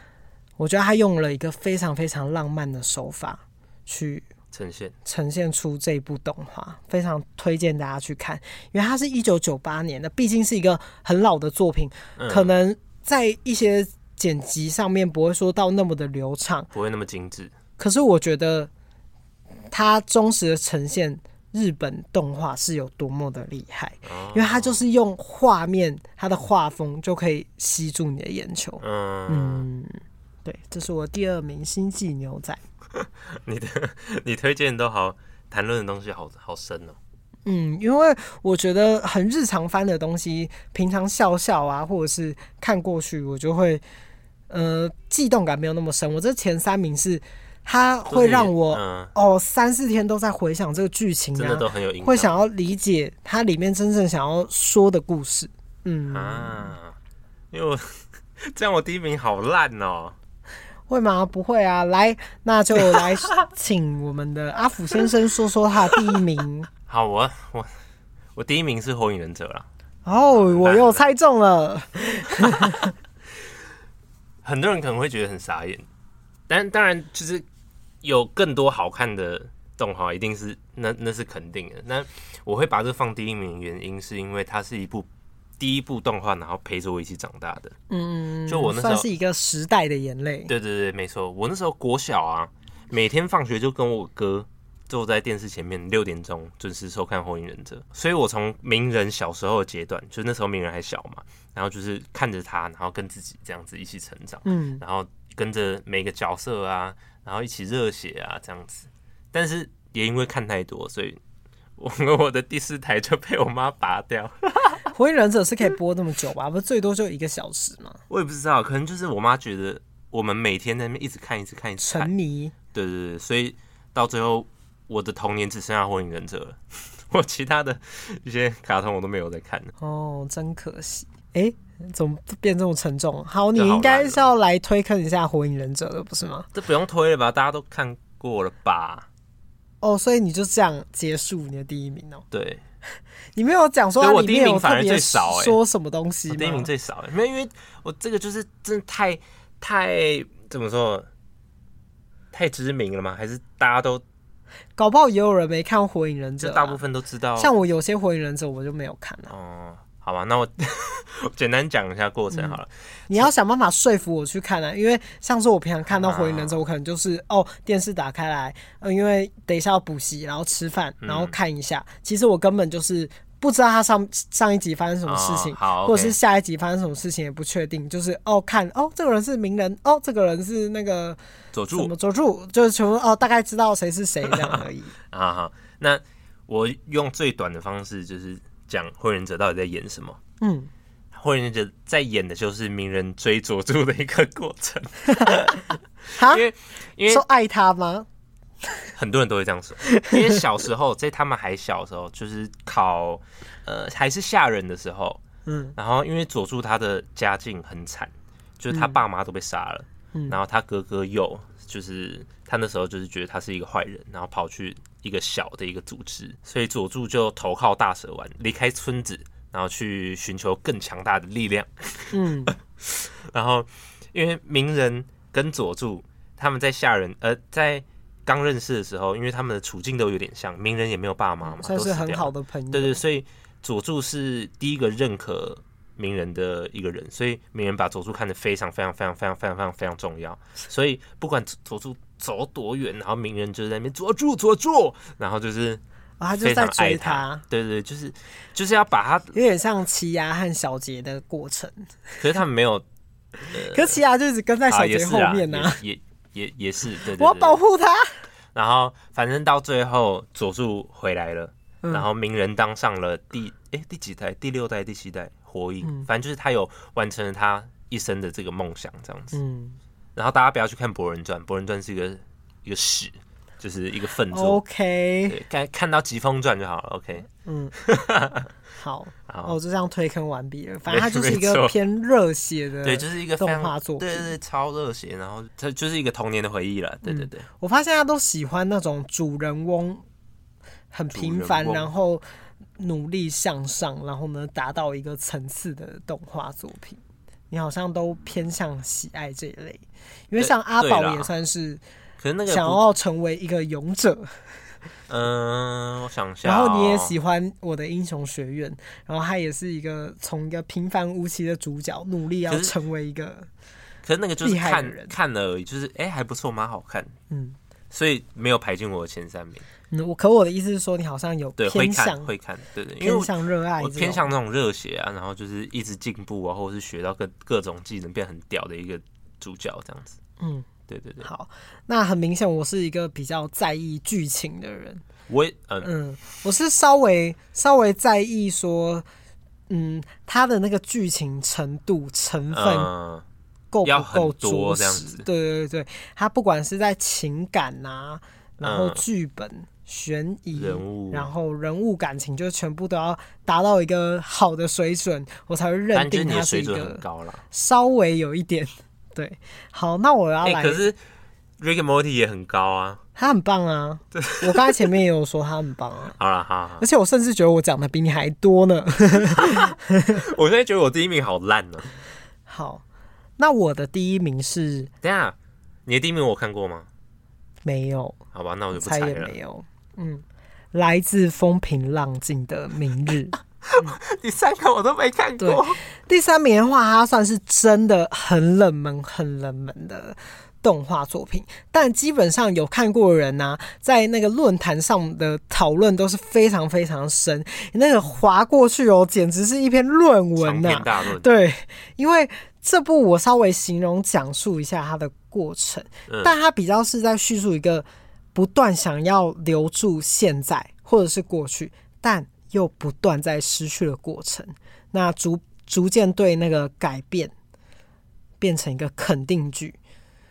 我觉得他用了一个非常非常浪漫的手法去。呈现呈现出这部动画，非常推荐大家去看，因为它是一九九八年的，毕竟是一个很老的作品，嗯、可能在一些剪辑上面不会说到那么的流畅，不会那么精致。可是我觉得它忠实的呈现日本动画是有多么的厉害，哦、因为它就是用画面，它的画风就可以吸住你的眼球。嗯，嗯，对，这是我第二名《星际牛仔》。你的你推荐都好，谈论的东西好好深哦。嗯，因为我觉得很日常翻的东西，平常笑笑啊，或者是看过去，我就会呃悸动感没有那么深。我这前三名是，它会让我、嗯、哦三四天都在回想这个剧情啊，真的都很有影响，会想要理解它里面真正想要说的故事。嗯啊，因为我 这样我第一名好烂哦。会吗？不会啊！来，那就来请我们的阿福先生说说他的第一名。好，我我我第一名是《火影忍者》啦。哦，我又猜中了。很多人可能会觉得很傻眼，但当然就是有更多好看的动画，一定是那那是肯定的。那我会把这放第一名原因，是因为它是一部。第一部动画，然后陪着我一起长大的，嗯，就我那时候算是一个时代的眼泪。对对对，没错，我那时候国小啊，每天放学就跟我哥坐在电视前面，六点钟准时收看《火影忍者》。所以我从鸣人小时候的阶段，就那时候鸣人还小嘛，然后就是看着他，然后跟自己这样子一起成长，嗯，然后跟着每个角色啊，然后一起热血啊这样子。但是也因为看太多，所以我 我的第四台就被我妈拔掉。火影忍者是可以播那么久吧？不是最多就一个小时吗？我也不知道，可能就是我妈觉得我们每天在那边一直看，一直看，一直看，沉迷。对对对，所以到最后我的童年只剩下火影忍者了，我其他的一些卡通我都没有在看了。哦，真可惜。哎、欸，怎么变这么沉重？好，你应该是要来推坑一下火影忍者的，不是吗？这不用推了吧？大家都看过了吧？哦，所以你就这样结束你的第一名哦？对。你没有讲说我第一名反而最少哎，说什么东西？第一名最少哎，没有，因为我这个就是真的太太怎么说，太知名了吗？还是大家都搞不好也有人没看《火影忍者》，大部分都知道。像我有些《火影忍者》，我就没有看了。哦。好吧，那 我简单讲一下过程好了。嗯、你要想办法说服我去看啊，因为上次我平常看到《火影忍者》，我可能就是哦，电视打开来，呃，因为等一下要补习，然后吃饭，然后看一下。嗯、其实我根本就是不知道他上上一集发生什么事情，哦好 okay、或者是下一集发生什么事情也不确定。就是哦，看哦，这个人是名人，哦，这个人是那个佐助，什么佐助，就是全部哦，大概知道谁是谁这样而已。啊好，那我用最短的方式就是。讲火影忍者到底在演什么？嗯，火影忍者在演的就是鸣人追佐助的一个过程。因为因为说爱他吗？很多人都会这样说。因为小时候 在他们还小的时候，就是考呃还是下人的时候，嗯，然后因为佐助他的家境很惨，就是他爸妈都被杀了，嗯，然后他哥哥又就是他那时候就是觉得他是一个坏人，然后跑去一个小的一个组织，所以佐助就投靠大蛇丸，离开村子，然后去寻求更强大的力量。嗯，然后因为鸣人跟佐助他们在下人呃在。刚认识的时候，因为他们的处境都有点像，鸣人也没有爸妈嘛，算是很好的朋友。对对，所以佐助是第一个认可鸣人的一个人，所以鸣人把佐助看得非常非常非常非常非常非常非常重要。所以不管佐助走多远，然后鸣人就在那边佐助佐助，然后就是啊，他就在追他。对对，就是就是要把他有点像奇犽和小杰的过程。可是他们没有，呃、可是奇犽就一直跟在小杰后面呢、啊。也也是，对，对，对，我要保护他。然后反正到最后佐助回来了，嗯、然后鸣人当上了第哎第几代？第六代、第七代火影。嗯、反正就是他有完成了他一生的这个梦想，这样子。嗯。然后大家不要去看《博人传》，《博人传》是一个一个屎，就是一个粪作。OK。看看到《疾风传》就好了。OK。嗯。好，好，我就这样推坑完毕了。反正它就是一个偏热血的，对，就是一个动画作品，对对对，超热血。然后它就是一个童年的回忆了。对对对，我发现大家都喜欢那种主人翁很平凡，然后努力向上，然后呢达到一个层次的动画作品。你好像都偏向喜爱这一类，因为像阿宝也算是，可是那个想要成为一个勇者。嗯，我想想、喔。然后你也喜欢我的英雄学院，然后他也是一个从一个平凡无奇的主角，努力要成为一个。可是那个就是看看了而已，就是哎、欸、还不错，蛮好看。嗯，所以没有排进我的前三名。嗯，我可我的意思是说，你好像有偏向对会看会看，对对，对，偏向热爱，偏向那种热血啊，然后就是一直进步啊，或者是学到各各种技能，变很屌的一个主角这样子。嗯。对对对，好，那很明显，我是一个比较在意剧情的人。我也嗯，嗯，我是稍微稍微在意说，嗯，他的那个剧情程度成分够不够多这样子？对对对，他不管是在情感啊，然后剧本、悬、嗯、疑、人物，然后人物感情，就全部都要达到一个好的水准，我才会认定他是一个稍微有一点。对，好，那我要来。欸、可是 Rick and Morty 也很高啊，他很棒啊。对，我刚才前面也有说他很棒啊。好了，好，好，而且我甚至觉得我讲的比你还多呢。我现在觉得我第一名好烂呢。好，那我的第一名是……等下，你的第一名我看过吗？没有。好吧，那我就不猜了。没有。嗯，来自风平浪静的明日。第三个我都没看过。第三名的话，它算是真的很冷门、很冷门的动画作品。但基本上有看过的人呢、啊，在那个论坛上的讨论都是非常非常深。那个划过去哦，简直是一篇论文呐、啊！对，因为这部我稍微形容讲述一下它的过程，嗯、但它比较是在叙述一个不断想要留住现在或者是过去，但又不断在失去的过程，那逐逐渐对那个改变变成一个肯定句，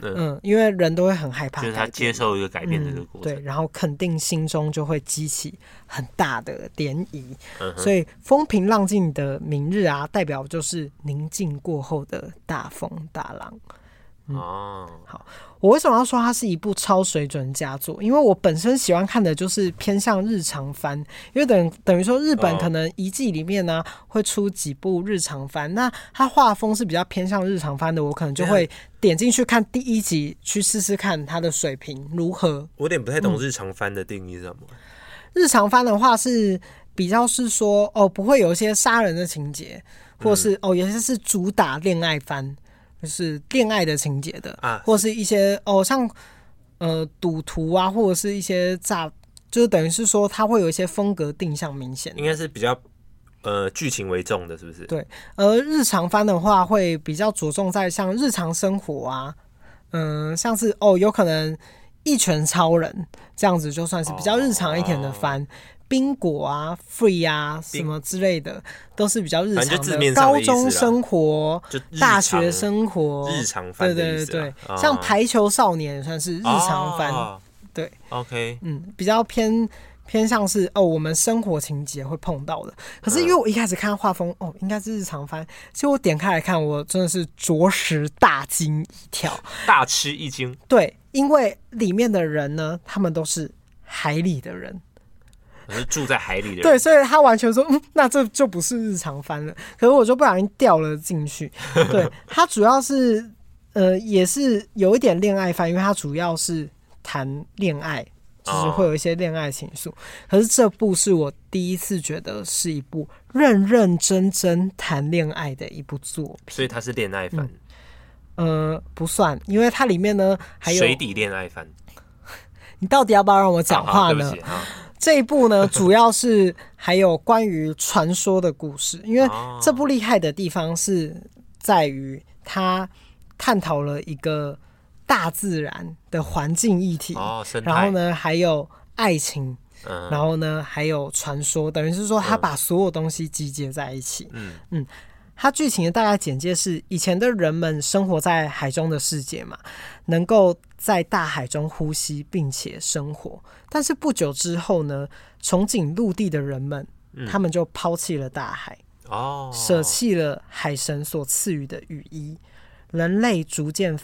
嗯，嗯，因为人都会很害怕，就是他接受一个改变的这个过程，嗯，对，然后肯定心中就会激起很大的涟漪，嗯、所以风平浪静的明日啊，代表就是宁静过后的大风大浪。嗯、哦，好，我为什么要说它是一部超水准佳作？因为我本身喜欢看的就是偏向日常番，因为等等于说日本可能一季里面呢、啊、会出几部日常番，那它画风是比较偏向日常番的，我可能就会点进去看第一集，去试试看它的水平如何。我有点不太懂日常番的定义是什么？嗯、日常番的话是比较是说哦，不会有一些杀人的情节，或是、嗯、哦，有些是主打恋爱番。就是恋爱的情节的啊，或是一些哦，像呃赌徒啊，或者是一些诈，就是等于是说，它会有一些风格定向明显，应该是比较呃剧情为重的，是不是？对，而日常番的话，会比较着重在像日常生活啊，嗯、呃，像是哦，有可能一拳超人这样子，就算是比较日常一点的番。哦冰果啊，free 啊，什么之类的，都是比较日常的。高中生活，大学生活，日常番。对对对对，像排球少年算是日常番。对，OK，嗯，比较偏偏向是哦，我们生活情节会碰到的。可是因为我一开始看画风，哦，应该是日常番，结果我点开来看，我真的是着实大惊一跳，大吃一惊。对，因为里面的人呢，他们都是海里的人，是住在海里的人。对，所以他完全说，嗯，那这就不是日常番了。可是我就不小心掉了进去。对，他主要是呃，也是有一点恋爱番，因为他主要是谈恋爱。就是会有一些恋爱情愫，可是这部是我第一次觉得是一部认认真真谈恋爱的一部作品，所以它是恋爱番。嗯，呃，不算，因为它里面呢还有水底恋爱番。你到底要不要让我讲话呢？这一部呢，主要是还有关于传说的故事，因为这部厉害的地方是在于它探讨了一个。大自然的环境议题，哦、然后呢，还有爱情，嗯、然后呢，还有传说，等于是说，他把所有东西集结在一起。嗯嗯，他剧情的大概简介是：以前的人们生活在海中的世界嘛，能够在大海中呼吸并且生活。但是不久之后呢，憧憬陆地的人们，嗯、他们就抛弃了大海，哦，舍弃了海神所赐予的雨衣，人类逐渐。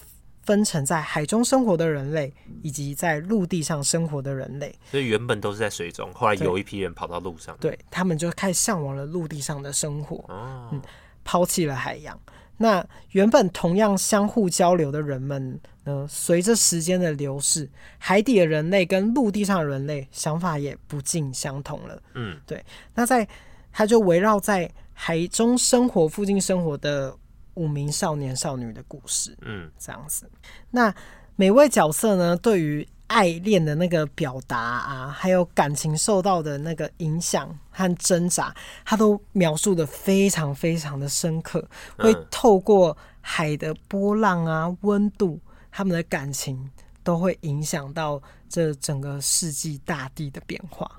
分成在海中生活的人类，以及在陆地上生活的人类。所以原本都是在水中，后来有一批人跑到陆上，对，他们就开始向往了陆地上的生活，哦、嗯，抛弃了海洋。那原本同样相互交流的人们呢？随着时间的流逝，海底的人类跟陆地上的人类想法也不尽相同了。嗯，对。那在他就围绕在海中生活附近生活的。五名少年少女的故事，嗯，这样子。那每位角色呢，对于爱恋的那个表达啊，还有感情受到的那个影响和挣扎，他都描述的非常非常的深刻。会透过海的波浪啊、温度，他们的感情都会影响到这整个世纪大地的变化。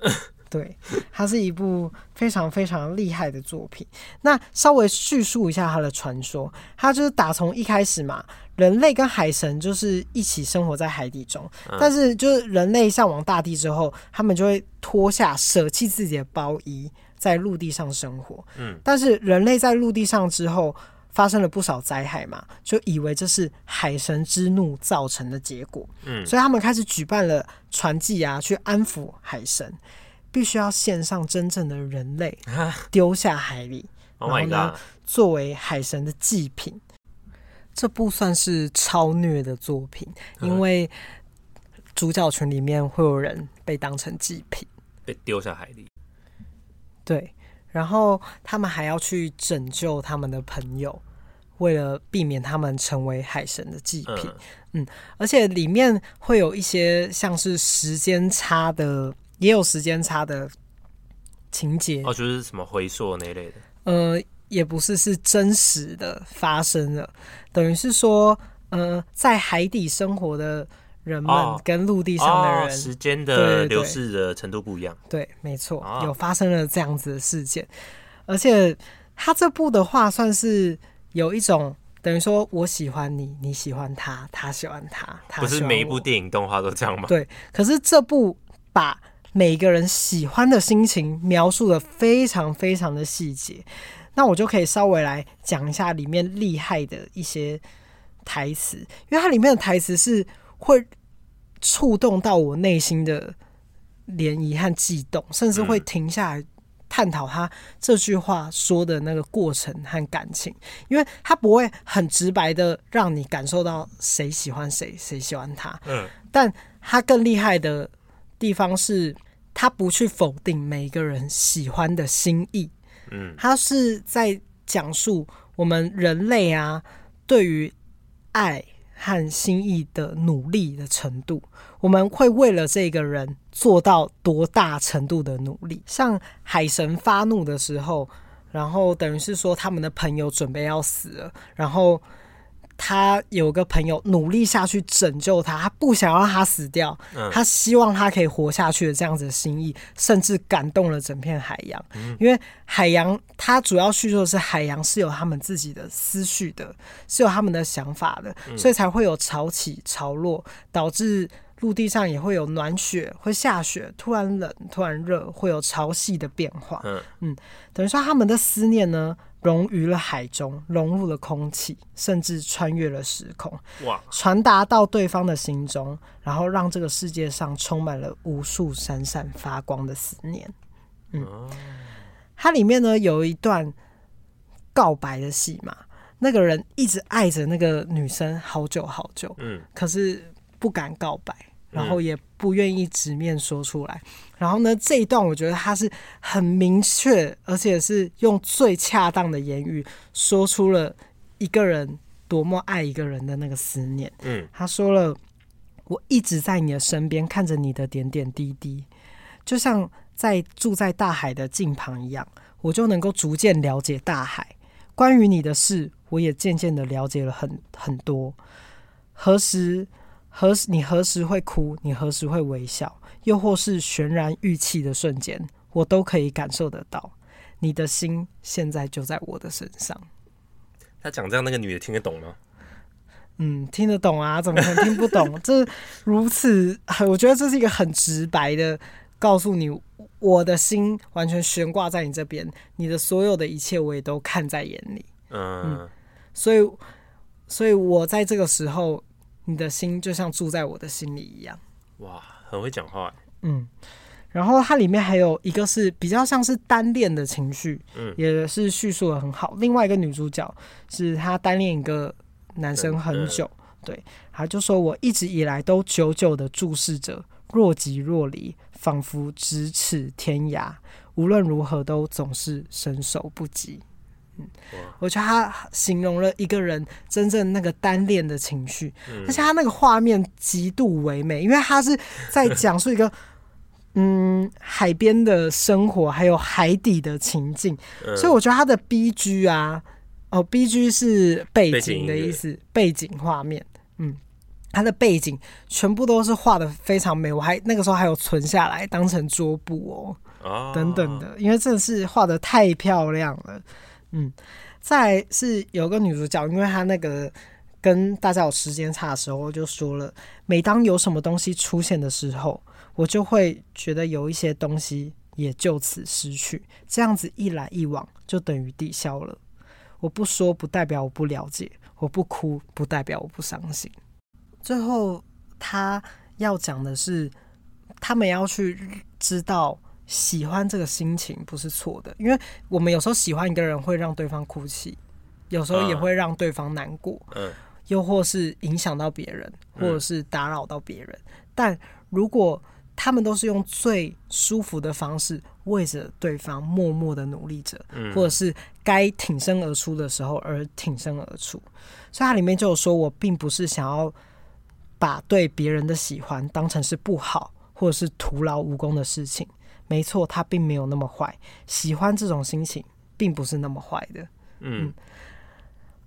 对，它是一部非常非常厉害的作品。那稍微叙述一下它的传说，它就是打从一开始嘛，人类跟海神就是一起生活在海底中，但是就是人类向往大地之后，他们就会脱下舍弃自己的包衣，在陆地上生活。嗯，但是人类在陆地上之后，发生了不少灾害嘛，就以为这是海神之怒造成的结果。嗯，所以他们开始举办了船祭啊，去安抚海神。必须要献上真正的人类，丢下海里，然后呢，作为海神的祭品。这部算是超虐的作品，因为主角群里面会有人被当成祭品，被丢下海里。对，然后他们还要去拯救他们的朋友，为了避免他们成为海神的祭品。嗯，而且里面会有一些像是时间差的。也有时间差的情节哦，就是什么回溯那一类的。呃，也不是，是真实的发生了，等于是说，呃，在海底生活的人们跟陆地上的人，哦哦、时间的流逝的程度不一样。对，没错，哦、有发生了这样子的事件，而且他这部的话，算是有一种等于说，我喜欢你，你喜欢他，他喜欢他，他。不是每一部电影动画都这样吗？对，可是这部把。每个人喜欢的心情描述的非常非常的细节，那我就可以稍微来讲一下里面厉害的一些台词，因为它里面的台词是会触动到我内心的涟漪和悸动，甚至会停下来探讨他这句话说的那个过程和感情，因为他不会很直白的让你感受到谁喜欢谁，谁喜欢他，嗯，但他更厉害的地方是。他不去否定每一个人喜欢的心意，嗯，他是在讲述我们人类啊对于爱和心意的努力的程度，我们会为了这个人做到多大程度的努力。像海神发怒的时候，然后等于是说他们的朋友准备要死了，然后。他有个朋友努力下去拯救他，他不想让他死掉，嗯、他希望他可以活下去的这样子的心意，甚至感动了整片海洋。嗯、因为海洋，它主要叙述的是海洋是有他们自己的思绪的，是有他们的想法的，嗯、所以才会有潮起潮落，导致陆地上也会有暖雪，会下雪，突然冷，突然热，会有潮汐的变化。嗯嗯，等于说他们的思念呢，融于了海中，融入了空气，甚至穿越了时空，哇，传达到对方的心中，然后让这个世界上充满了无数闪闪发光的思念。嗯，它里面呢有一段告白的戏嘛，那个人一直爱着那个女生好久好久，嗯，可是。不敢告白，然后也不愿意直面说出来。嗯、然后呢，这一段我觉得他是很明确，而且是用最恰当的言语说出了一个人多么爱一个人的那个思念。嗯，他说了：“我一直在你的身边，看着你的点点滴滴，就像在住在大海的近旁一样，我就能够逐渐了解大海。关于你的事，我也渐渐的了解了很很多。何时？”何时你何时会哭？你何时会微笑？又或是悬然欲泣的瞬间，我都可以感受得到。你的心现在就在我的身上。他讲这样，那个女的听得懂吗？嗯，听得懂啊，怎么可能听不懂？这如此，我觉得这是一个很直白的告诉你，我的心完全悬挂在你这边，你的所有的一切我也都看在眼里。嗯，嗯，所以，所以我在这个时候。你的心就像住在我的心里一样，哇，很会讲话。嗯，然后它里面还有一个是比较像是单恋的情绪，嗯，也是叙述的很好。另外一个女主角是她单恋一个男生很久，嗯嗯、对，她就说我一直以来都久久的注视着，若即若离，仿佛咫尺天涯，无论如何都总是伸手不及。嗯，我觉得他形容了一个人真正那个单恋的情绪，而且他那个画面极度唯美，因为他是在讲述一个 嗯海边的生活，还有海底的情境，所以我觉得他的 BG 啊，哦 BG 是背景的意思，背景画面，嗯，他的背景全部都是画的非常美，我还那个时候还有存下来当成桌布哦，等等的，因为真的是画的太漂亮了。嗯，再是有个女主角，因为她那个跟大家有时间差的时候，就说了，每当有什么东西出现的时候，我就会觉得有一些东西也就此失去，这样子一来一往，就等于抵消了。我不说不代表我不了解，我不哭不代表我不伤心。最后，他要讲的是，他们要去知道。喜欢这个心情不是错的，因为我们有时候喜欢一个人会让对方哭泣，有时候也会让对方难过，嗯，又或是影响到别人，或者是打扰到别人。但如果他们都是用最舒服的方式为着对方默默的努力着，或者是该挺身而出的时候而挺身而出，所以它里面就有说，我并不是想要把对别人的喜欢当成是不好或者是徒劳无功的事情。没错，他并没有那么坏。喜欢这种心情，并不是那么坏的。嗯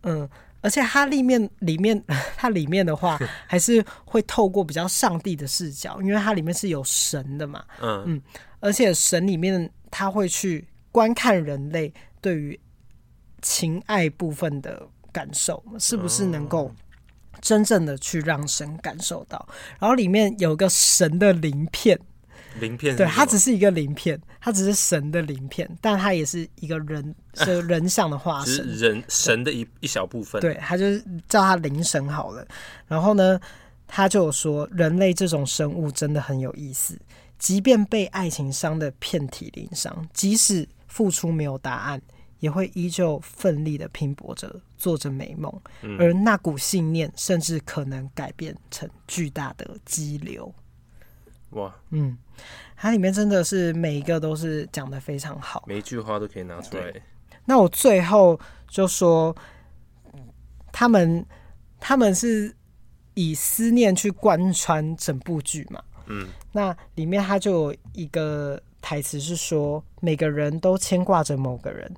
嗯，而且它里面里面 它里面的话，还是会透过比较上帝的视角，因为它里面是有神的嘛。嗯嗯，而且神里面他会去观看人类对于情爱部分的感受，是不是能够真正的去让神感受到？然后里面有个神的鳞片。鳞片，对，它只是一个鳞片，它只是神的鳞片，但它也是一个人，是人像的化身，是人神的一一小部分。对，他就是叫他灵神好了。然后呢，他就说，人类这种生物真的很有意思，即便被爱情伤得遍体鳞伤，即使付出没有答案，也会依旧奋力的拼搏着，做着美梦，嗯、而那股信念甚至可能改变成巨大的激流。哇，嗯，它里面真的是每一个都是讲的非常好，每一句话都可以拿出来。那我最后就说，他们他们是以思念去贯穿整部剧嘛，嗯，那里面他就有一个台词是说，每个人都牵挂着某个人，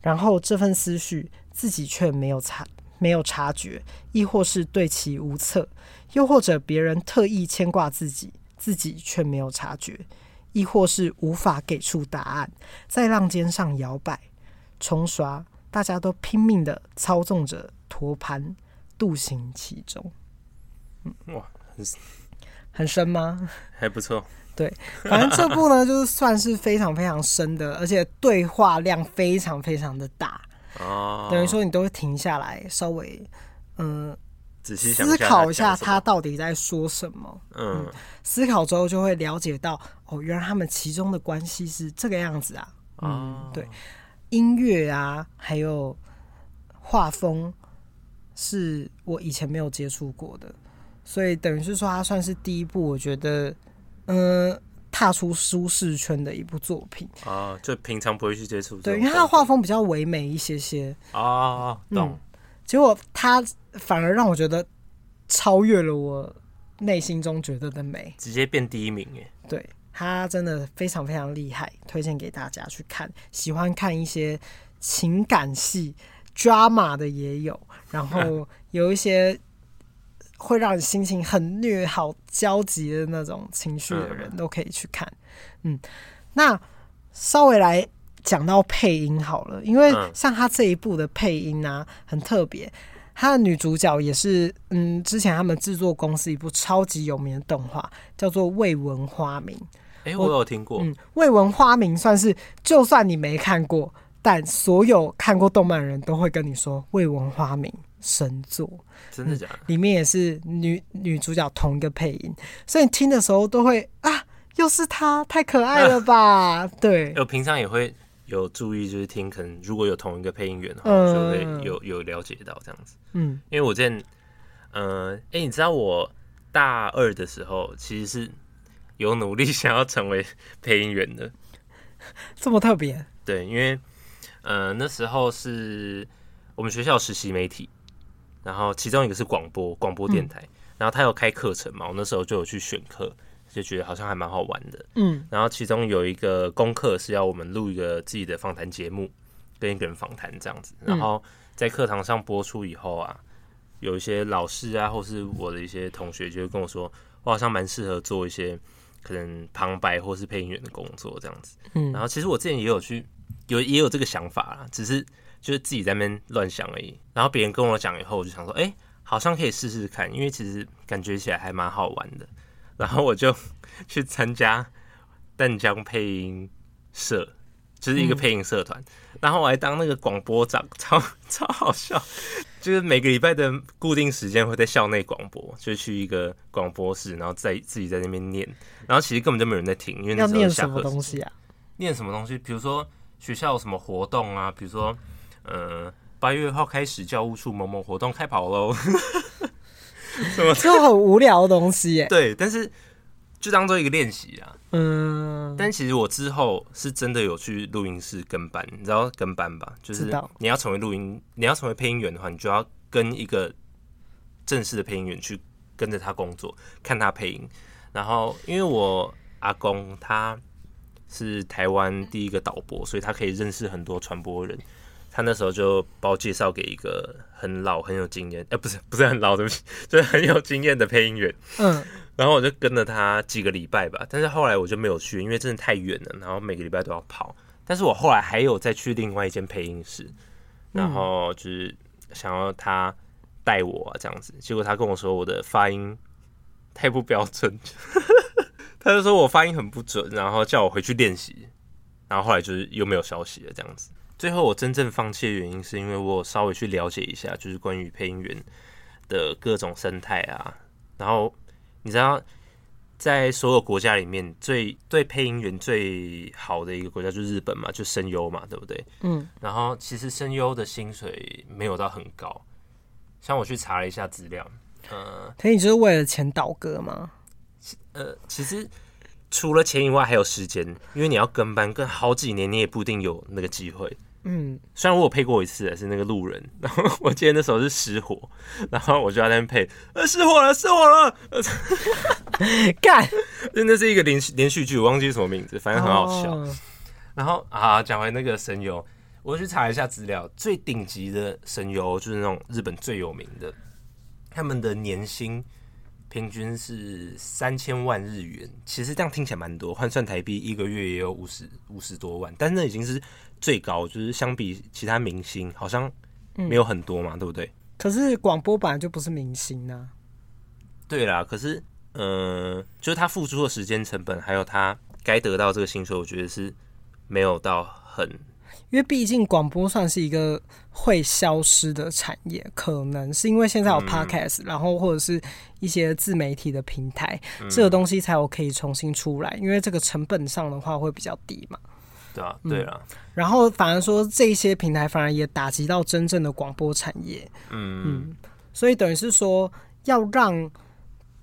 然后这份思绪自己却没有察没有察觉，亦或是对其无策，又或者别人特意牵挂自己。自己却没有察觉，亦或是无法给出答案，在浪尖上摇摆、冲刷，大家都拼命的操纵着托盘，渡行其中。嗯，哇，很很深吗？还不错。对，反正这部呢，就是算是非常非常深的，而且对话量非常非常的大。哦。等于说你都会停下来，稍微嗯、呃、仔细思考一下他到底在说什么。嗯。嗯思考之后就会了解到，哦，原来他们其中的关系是这个样子啊。嗯。哦、对。音乐啊，还有画风，是我以前没有接触过的，所以等于是说，它算是第一部，我觉得，嗯、呃，踏出舒适圈的一部作品啊，就平常不会去接触。对，因为它的画风比较唯美一些些啊，懂、嗯。结果他反而让我觉得超越了我内心中觉得的美，直接变第一名耶。对。他真的非常非常厉害，推荐给大家去看。喜欢看一些情感戏、drama 的也有，然后 有一些会让你心情很虐、好焦急的那种情绪的人都可以去看。嗯，那稍微来讲到配音好了，因为像他这一部的配音呢、啊，很特别。他的女主角也是，嗯，之前他们制作公司一部超级有名的动画，叫做《未闻花名》。哎、欸，我有听过。嗯，未闻花名算是，就算你没看过，但所有看过动漫的人都会跟你说，未闻花名神作。真的假的？里面也是女女主角同一个配音，所以你听的时候都会啊，又是她，太可爱了吧？啊、对。我平常也会有注意，就是听，可能如果有同一个配音员的话，嗯、就会有有了解到这样子。嗯，因为我之前，呃，哎、欸，你知道我大二的时候其实是。有努力想要成为配音员的，这么特别？对，因为呃那时候是我们学校实习媒体，然后其中一个是广播广播电台，嗯、然后他有开课程嘛，我那时候就有去选课，就觉得好像还蛮好玩的。嗯，然后其中有一个功课是要我们录一个自己的访谈节目，跟一个人访谈这样子，然后在课堂上播出以后啊，有一些老师啊，或是我的一些同学就会跟我说，我好像蛮适合做一些。可能旁白或是配音员的工作这样子，嗯，然后其实我之前也有去有也有这个想法啦，只是就是自己在那边乱想而已。然后别人跟我讲以后，我就想说，哎、欸，好像可以试试看，因为其实感觉起来还蛮好玩的。然后我就 去参加淡江配音社，就是一个配音社团，嗯、然后我还当那个广播长，超 超好笑。就是每个礼拜的固定时间会在校内广播，就去一个广播室，然后在自己在那边念，然后其实根本就没有人在听，因为那时候要念什么东西啊？念什么东西？比如说学校有什么活动啊？比如说，呃，八月号开始教务处某某活动开跑喽，什么就很无聊的东西耶。对，但是就当做一个练习啊。嗯，但其实我之后是真的有去录音室跟班，你知道跟班吧？就是你要成为录音，你要成为配音员的话，你就要跟一个正式的配音员去跟着他工作，看他配音。然后，因为我阿公他是台湾第一个导播，所以他可以认识很多传播人。他那时候就把我介绍给一个很老很有经验，哎、欸，不是不是很老，对不起，就是很有经验的配音员。嗯。然后我就跟了他几个礼拜吧，但是后来我就没有去，因为真的太远了，然后每个礼拜都要跑。但是我后来还有再去另外一间配音室，然后就是想要他带我啊这样子，结果他跟我说我的发音太不标准，他就说我发音很不准，然后叫我回去练习。然后后来就是又没有消息了这样子。最后我真正放弃的原因是因为我稍微去了解一下，就是关于配音员的各种生态啊，然后。你知道，在所有国家里面，最对配音员最好的一个国家就是日本嘛，就声优嘛，对不对？嗯。然后其实声优的薪水没有到很高，像我去查了一下资料，呃，可你就是为了钱倒戈吗？呃，其实除了钱以外，还有时间，因为你要跟班跟好几年，你也不一定有那个机会。嗯，虽然我有配过一次，是那个路人，然 后我记得那时候是失火，然后我就在那边配，呃，失火了，失火了，干，真的是一个连连续剧，我忘记什么名字，反正很好笑。Oh. 然后啊，讲回那个神游，我去查一下资料，最顶级的神游就是那种日本最有名的，他们的年薪平均是三千万日元，其实这样听起来蛮多，换算台币一个月也有五十五十多万，但那已经是。最高就是相比其他明星，好像没有很多嘛，嗯、对不对？可是广播本来就不是明星啊。对啦，可是嗯、呃，就是他付出的时间成本，还有他该得到这个薪水，我觉得是没有到很。因为毕竟广播算是一个会消失的产业，可能是因为现在有 podcast，、嗯、然后或者是一些自媒体的平台，嗯、这个东西才有可以重新出来。因为这个成本上的话会比较低嘛。对啊，对啊、嗯。然后反而说这些平台反而也打击到真正的广播产业。嗯嗯。所以等于是说，要让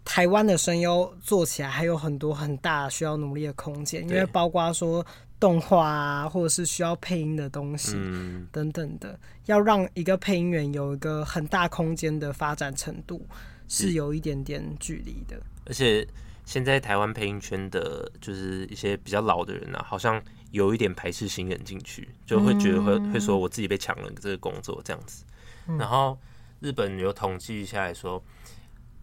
台湾的声优做起来，还有很多很大需要努力的空间，因为包括说。动画啊，或者是需要配音的东西，嗯、等等的，要让一个配音员有一个很大空间的发展程度，是有一点点距离的。而且现在台湾配音圈的，就是一些比较老的人啊，好像有一点排斥新人进去，就会觉得会、嗯、会说我自己被抢了这个工作这样子。嗯、然后日本有统计下来说，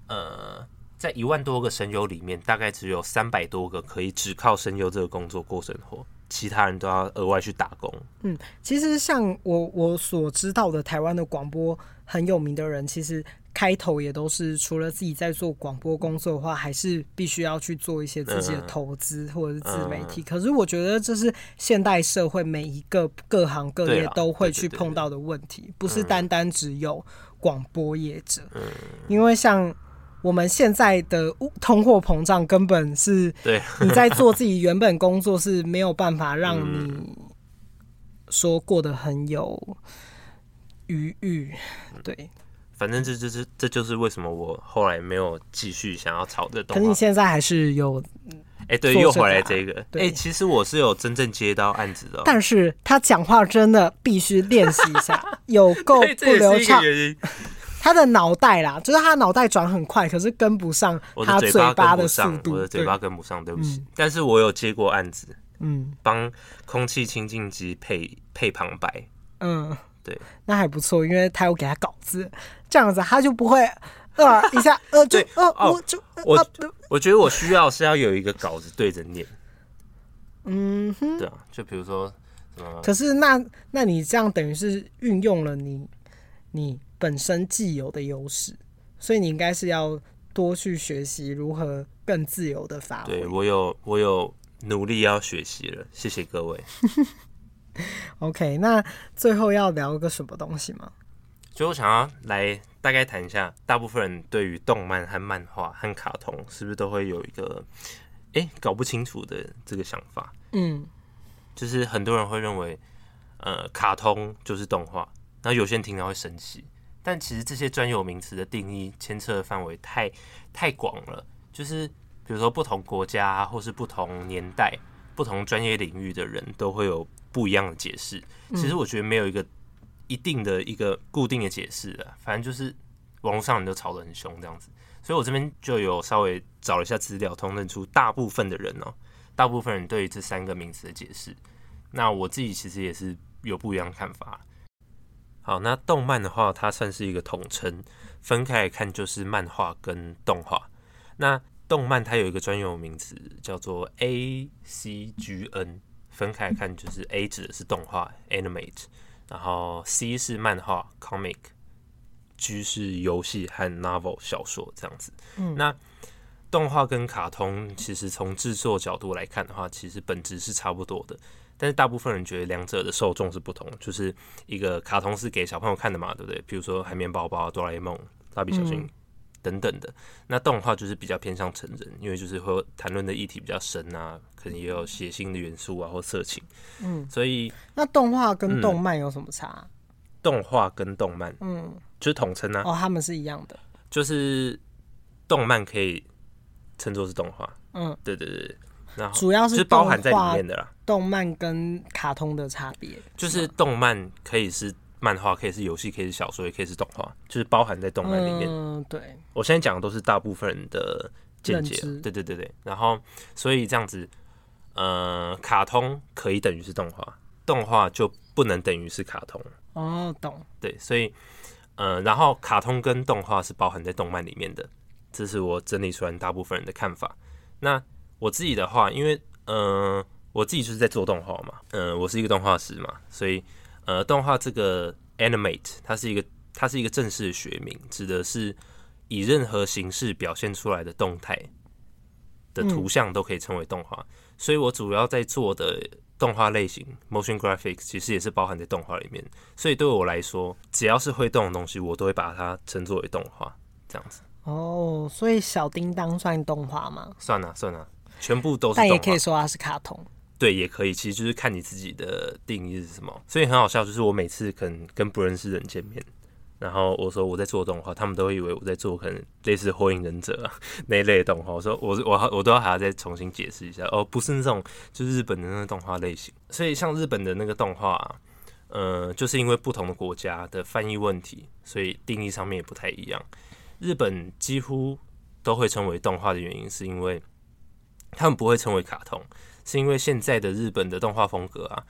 呃，在一万多个声优里面，大概只有三百多个可以只靠声优这个工作过生活。其他人都要额外去打工。嗯，其实像我我所知道的台湾的广播很有名的人，其实开头也都是除了自己在做广播工作的话，还是必须要去做一些自己的投资或者是自媒体。嗯、可是我觉得这是现代社会每一个各行各业都会去碰到的问题，不是单单只有广播业者。嗯，因为像。我们现在的通货膨胀根本是，对你在做自己原本工作是没有办法让你说过得很有余裕。对，反正这就是这就是为什么我后来没有继续想要炒这东西。可是你现在还是有，哎，对，又回来这个，哎，其实我是有真正接到案子的，但是他讲话真的必须练习一下，有够不流畅。他的脑袋啦，就是他的脑袋转很快，可是跟不上他嘴巴的速度。我的嘴巴跟不上，对不起。但是我有接过案子，嗯，帮空气清净机配配旁白，嗯，对，那还不错，因为他有给他稿子，这样子他就不会呃 一下呃就呃我就我我觉得我需要是要有一个稿子对着念，嗯哼，对啊，就比如说可是那那你这样等于是运用了你你。本身既有的优势，所以你应该是要多去学习如何更自由的发挥。对，我有，我有努力要学习了，谢谢各位。OK，那最后要聊个什么东西吗？就我想要来大概谈一下，大部分人对于动漫和漫画和卡通是不是都会有一个哎、欸、搞不清楚的这个想法？嗯，就是很多人会认为，呃，卡通就是动画，然后有些人听到会生气。但其实这些专有名词的定义牵扯的范围太太广了，就是比如说不同国家或是不同年代、不同专业领域的人都会有不一样的解释。其实我觉得没有一个一定的一个固定的解释的，反正就是网络上人都吵得很凶这样子。所以我这边就有稍微找了一下资料，统认出大部分的人哦，大部分人对于这三个名词的解释。那我自己其实也是有不一样的看法。好，那动漫的话，它算是一个统称，分开来看就是漫画跟动画。那动漫它有一个专有名词叫做 A C G N，分开来看就是 A 指的是动画 （animate），然后 C 是漫画 （comic），G 是游戏和 novel 小说这样子。嗯，那动画跟卡通其实从制作角度来看的话，其实本质是差不多的。但是大部分人觉得两者的受众是不同，就是一个卡通是给小朋友看的嘛，对不对？比如说海绵宝宝、哆啦 A 梦、蜡笔小新等等的。那动画就是比较偏向成人，因为就是会谈论的议题比较深啊，可能也有血腥的元素啊或色情。嗯，所以那动画跟动漫有什么差？嗯、动画跟动漫，嗯，就是统称啊。哦，他们是一样的，就是动漫可以称作是动画。嗯，对对对。然后主要是包含在里面的啦。动漫跟卡通的差别，就是动漫可以是漫画，可以是游戏，可以是小说，也可以是动画，就是包含在动漫里面。嗯，对。我现在讲的都是大部分人的见解。对对对对。然后，所以这样子，呃，卡通可以等于是动画，动画就不能等于是卡通。哦，懂。对，所以，呃，然后卡通跟动画是包含在动漫里面的，这是我整理出来大部分人的看法。那我自己的话，因为嗯、呃，我自己就是在做动画嘛，嗯、呃，我是一个动画师嘛，所以呃，动画这个 animate 它是一个它是一个正式的学名，指的是以任何形式表现出来的动态的图像都可以称为动画，所以我主要在做的动画类型 motion graphics 其实也是包含在动画里面。所以对我来说，只要是会动的东西，我都会把它称作为动画，这样子。哦，所以小叮当算动画吗？算了算了，全部都是。但也可以说它是卡通。对，也可以，其实就是看你自己的定义是什么。所以很好笑，就是我每次可能跟不认识人见面。然后我说我在做动画，他们都会以为我在做可能类似《火影忍者》那一类的动画。我说我我我都要还要再重新解释一下哦，不是那种就是日本的那个动画类型。所以像日本的那个动画啊，呃，就是因为不同的国家的翻译问题，所以定义上面也不太一样。日本几乎都会称为动画的原因，是因为他们不会称为卡通，是因为现在的日本的动画风格啊，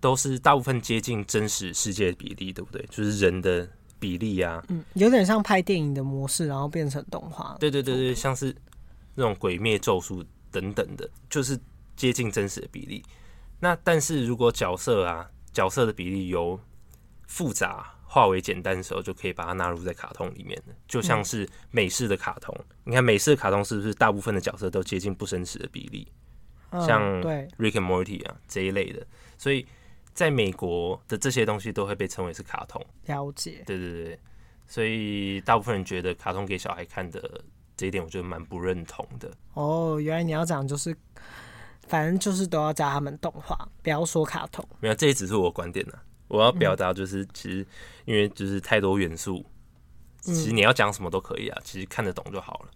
都是大部分接近真实世界的比例，对不对？就是人的。比例啊，嗯，有点像拍电影的模式，然后变成动画。对对对对，像是那种《鬼灭》《咒术》等等的，就是接近真实的比例。那但是如果角色啊，角色的比例由复杂化为简单的时候，就可以把它纳入在卡通里面了。就像是美式的卡通，嗯、你看美式的卡通是不是大部分的角色都接近不真实的比例？嗯、像《Rick and Morty》啊这一类的，所以。在美国的这些东西都会被称为是卡通，了解。对对对，所以大部分人觉得卡通给小孩看的这一点，我觉得蛮不认同的。哦，原来你要讲就是，反正就是都要加他们动画，不要说卡通。没有，这也只是我观点呢。我要表达就是，其实因为就是太多元素，其实你要讲什么都可以啊，其实看得懂就好了。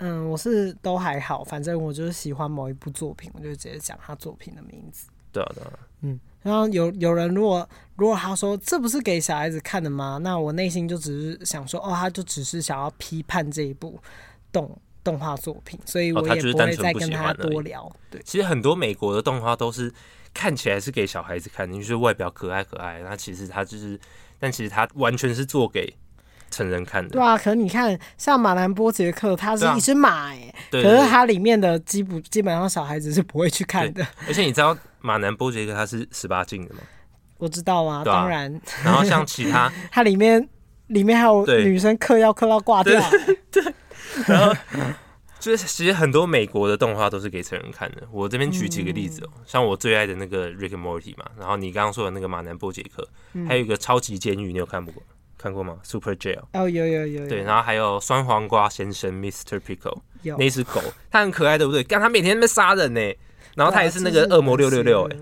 嗯，我是都还好，反正我就是喜欢某一部作品，我就直接讲他作品的名字。对啊，对啊，嗯，然后有有人如果如果他说这不是给小孩子看的吗？那我内心就只是想说，哦，他就只是想要批判这一部动动画作品，所以我也不会再跟他多聊。哦、对，其实很多美国的动画都是看起来是给小孩子看的，就是外表可爱可爱，那其实他就是，但其实他完全是做给。成人看的，对啊，可是你看，像马南波杰克，他是一只马哎，可是它里面的基本基本上小孩子是不会去看的。而且你知道马南波杰克他是十八禁的吗？我知道啊，当然。然后像其他，它里面里面还有女生嗑药嗑到挂掉。对。然后就是其实很多美国的动画都是给成人看的。我这边举几个例子哦，像我最爱的那个 Rick and Morty 嘛，然后你刚刚说的那个马南波杰克，还有一个超级监狱，你有看不过？看过吗？Super Jail 哦，有有有，有。对，然后还有酸黄瓜先生 Mr. Pickle，有那只狗，它很可爱，对不对？干，它每天在那杀人呢，然后它也是那个恶魔六六六，哎，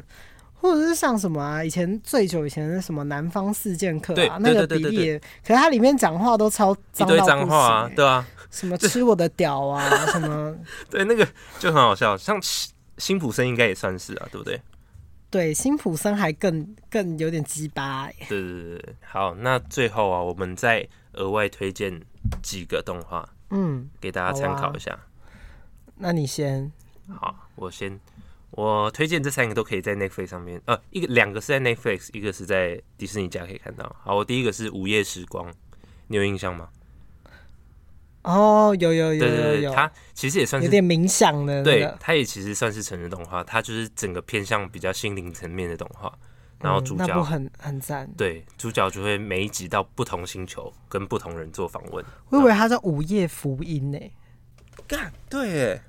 或者是像什么啊？以前最久以前的什么南方四剑客啊，那个比例，可是它里面讲话都超一堆脏话啊，对啊，什么吃我的屌啊，什么，对，那个就很好笑，像辛普森应该也算是啊，对不对？对，辛普森还更更有点鸡巴哎。对对对，好，那最后啊，我们再额外推荐几个动画，嗯，给大家参考一下。啊、那你先。好，我先。我推荐这三个都可以在 Netflix 上面，呃，一个两个是在 Netflix，一个是在迪士尼家可以看到。好，我第一个是《午夜时光》，你有印象吗？哦，有有有有有，它其实也算是有点冥想的，对，它也其实算是成人动画，它就是整个偏向比较心灵层面的动画，然后主角、很很赞，对，主角就会每一集到不同星球跟不同人做访问。我以为他叫《午夜福音》呢，干，对，哎，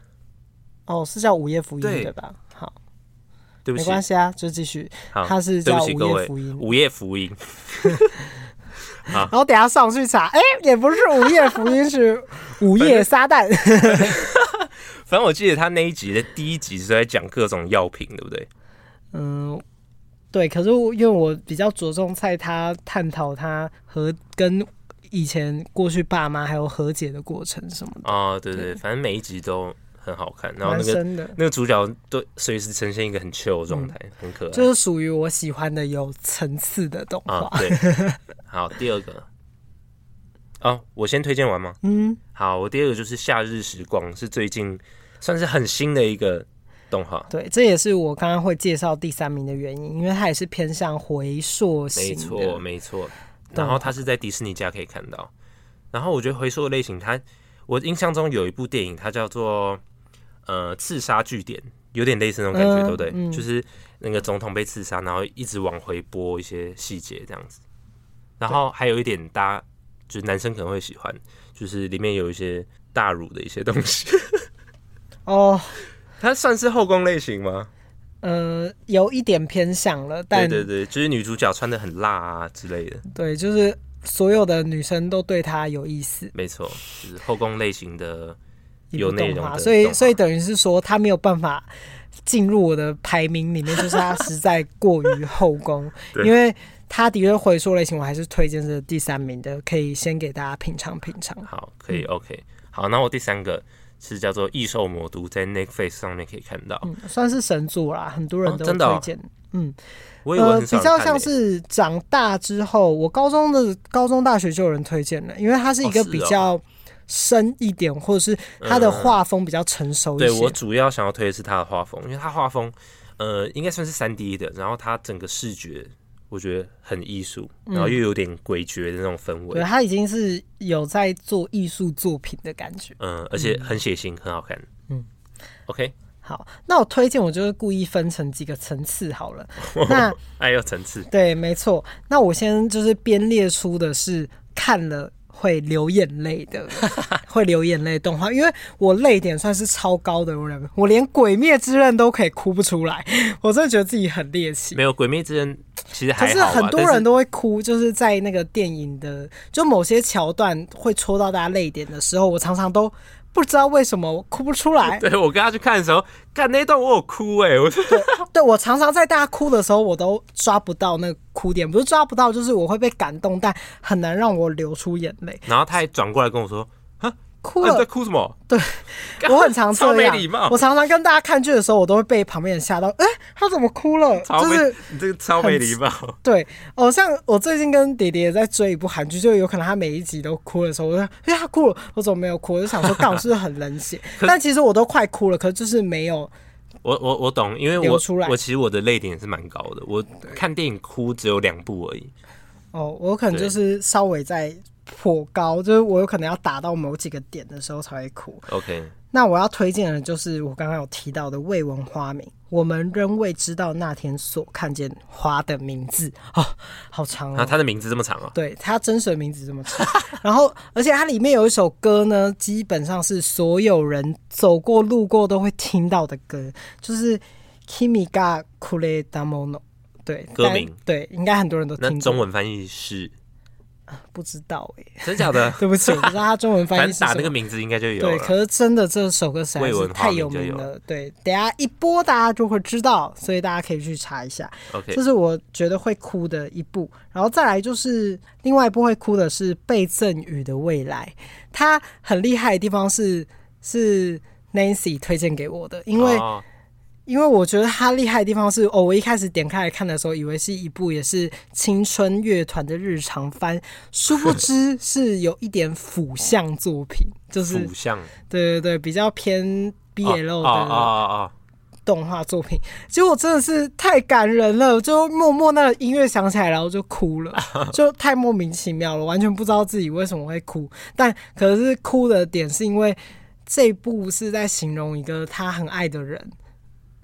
哦，是叫《午夜福音》对吧？好，对不起，没关系啊，就继续，他是叫《午夜福音》，午夜福音。然后等下上去查，哎，也不是午夜福音，是午夜撒旦。反正我记得他那一集的第一集是在讲各种药品，对不对？嗯，对。可是因为我比较着重在他探讨他和跟以前过去爸妈还有和解的过程什么的。哦，对对，对，反正每一集都。很好看，然后那个那个主角都随时呈现一个很 chill 的状态，嗯、很可爱，就是属于我喜欢的有层次的动画。啊。对，好，第二个，哦，我先推荐完吗？嗯，好，我第二个就是《夏日时光》，是最近算是很新的一个动画。对，这也是我刚刚会介绍第三名的原因，因为它也是偏向回溯型。没错，没错。然后它是在迪士尼家可以看到。然后我觉得回溯的类型，它我印象中有一部电影，它叫做。呃，刺杀据点有点类似那种感觉，嗯、对不对？嗯、就是那个总统被刺杀，然后一直往回播一些细节这样子。然后还有一点搭就是男生可能会喜欢，就是里面有一些大乳的一些东西。哦，它算是后宫类型吗？呃，有一点偏向了，但对对对，就是女主角穿的很辣啊之类的。对，就是所有的女生都对她有意思。没错，就是后宫类型的有内容的，所以所以等于是说，她没有办法进入我的排名里面，就是她实在过于后宫。因为她的确回溯类型，我还是推荐是第三名的，可以先给大家品尝品尝。好，可以、嗯、OK。好，那我第三个。是叫做《异兽魔都》，在 Netflix 上面可以看到，嗯，算是神作啦，很多人都推荐。哦哦、嗯，我以为很、欸、呃，比较像是长大之后，我高中的高中、大学就有人推荐了，因为它是一个比较深一点，或者是它的画风比较成熟一些。对，我主要想要推的是它的画风，因为它画风，呃，应该算是三 D 的，然后它整个视觉。我觉得很艺术，然后又有点诡谲的那种氛围。对，他已经是有在做艺术作品的感觉。嗯，而且很血腥，很好看。嗯，OK，好，那我推荐，我就是故意分成几个层次好了。那哎有层次？对，没错。那我先就是编列出的是看了。会流眼泪的，会流眼泪动画，因为我泪点算是超高的人，我连《鬼灭之刃》都可以哭不出来，我真的觉得自己很猎奇。没有《鬼灭之刃》，其实还，可是很多人都会哭，就是在那个电影的，就某些桥段会戳到大家泪点的时候，我常常都。不知道为什么我哭不出来。对，我跟他去看的时候，看那段我有哭哎、欸，我对，对我常常在大家哭的时候，我都抓不到那个哭点，不是抓不到，就是我会被感动，但很难让我流出眼泪。然后他还转过来跟我说。哭了，啊、在哭什么？对，我很常这样。超没礼貌。我常常跟大家看剧的时候，我都会被旁边人吓到。哎、欸，他怎么哭了？就是你这个超没礼貌。对，哦，像我最近跟爹爹在追一部韩剧，就有可能他每一集都哭的时候，我说：“哎、欸，他哭了，我怎么没有哭？”我就想说，刚好是不是很冷血？但其实我都快哭了，可是就是没有。我我我懂，因为我我其实我的泪点也是蛮高的。我看电影哭只有两部而已。哦，我可能就是稍微在。颇高，就是我有可能要打到某几个点的时候才会哭。OK，那我要推荐的就是我刚刚有提到的未闻花名，我们仍未知道那天所看见花的名字哦，好长啊、哦！他的名字这么长啊、哦？对，他真实的名字这么长。然后，而且它里面有一首歌呢，基本上是所有人走过路过都会听到的歌，就是《Kimi ga Kure Damono》。对，歌名对，应该很多人都听过。那中文翻译是？不知道哎、欸，真假的？对不起，我不知道他中文翻译是 什么。打那个名字应该就有。对，可是真的这首歌实在是太有名了。对，等下一播大家就会知道，所以大家可以去查一下。OK，这是我觉得会哭的一部。然后再来就是另外一部会哭的是《被赠予的未来》，它很厉害的地方是是 Nancy 推荐给我的，因为。哦因为我觉得他厉害的地方是，哦，我一开始点开来看的时候，以为是一部也是青春乐团的日常番，殊不知是有一点腐向作品，就是腐向，对对对，比较偏 BL 的动画作品。结果真的是太感人了，就默默那个音乐响起来，然后就哭了，就太莫名其妙了，完全不知道自己为什么会哭。但可是哭的点是因为这部是在形容一个他很爱的人。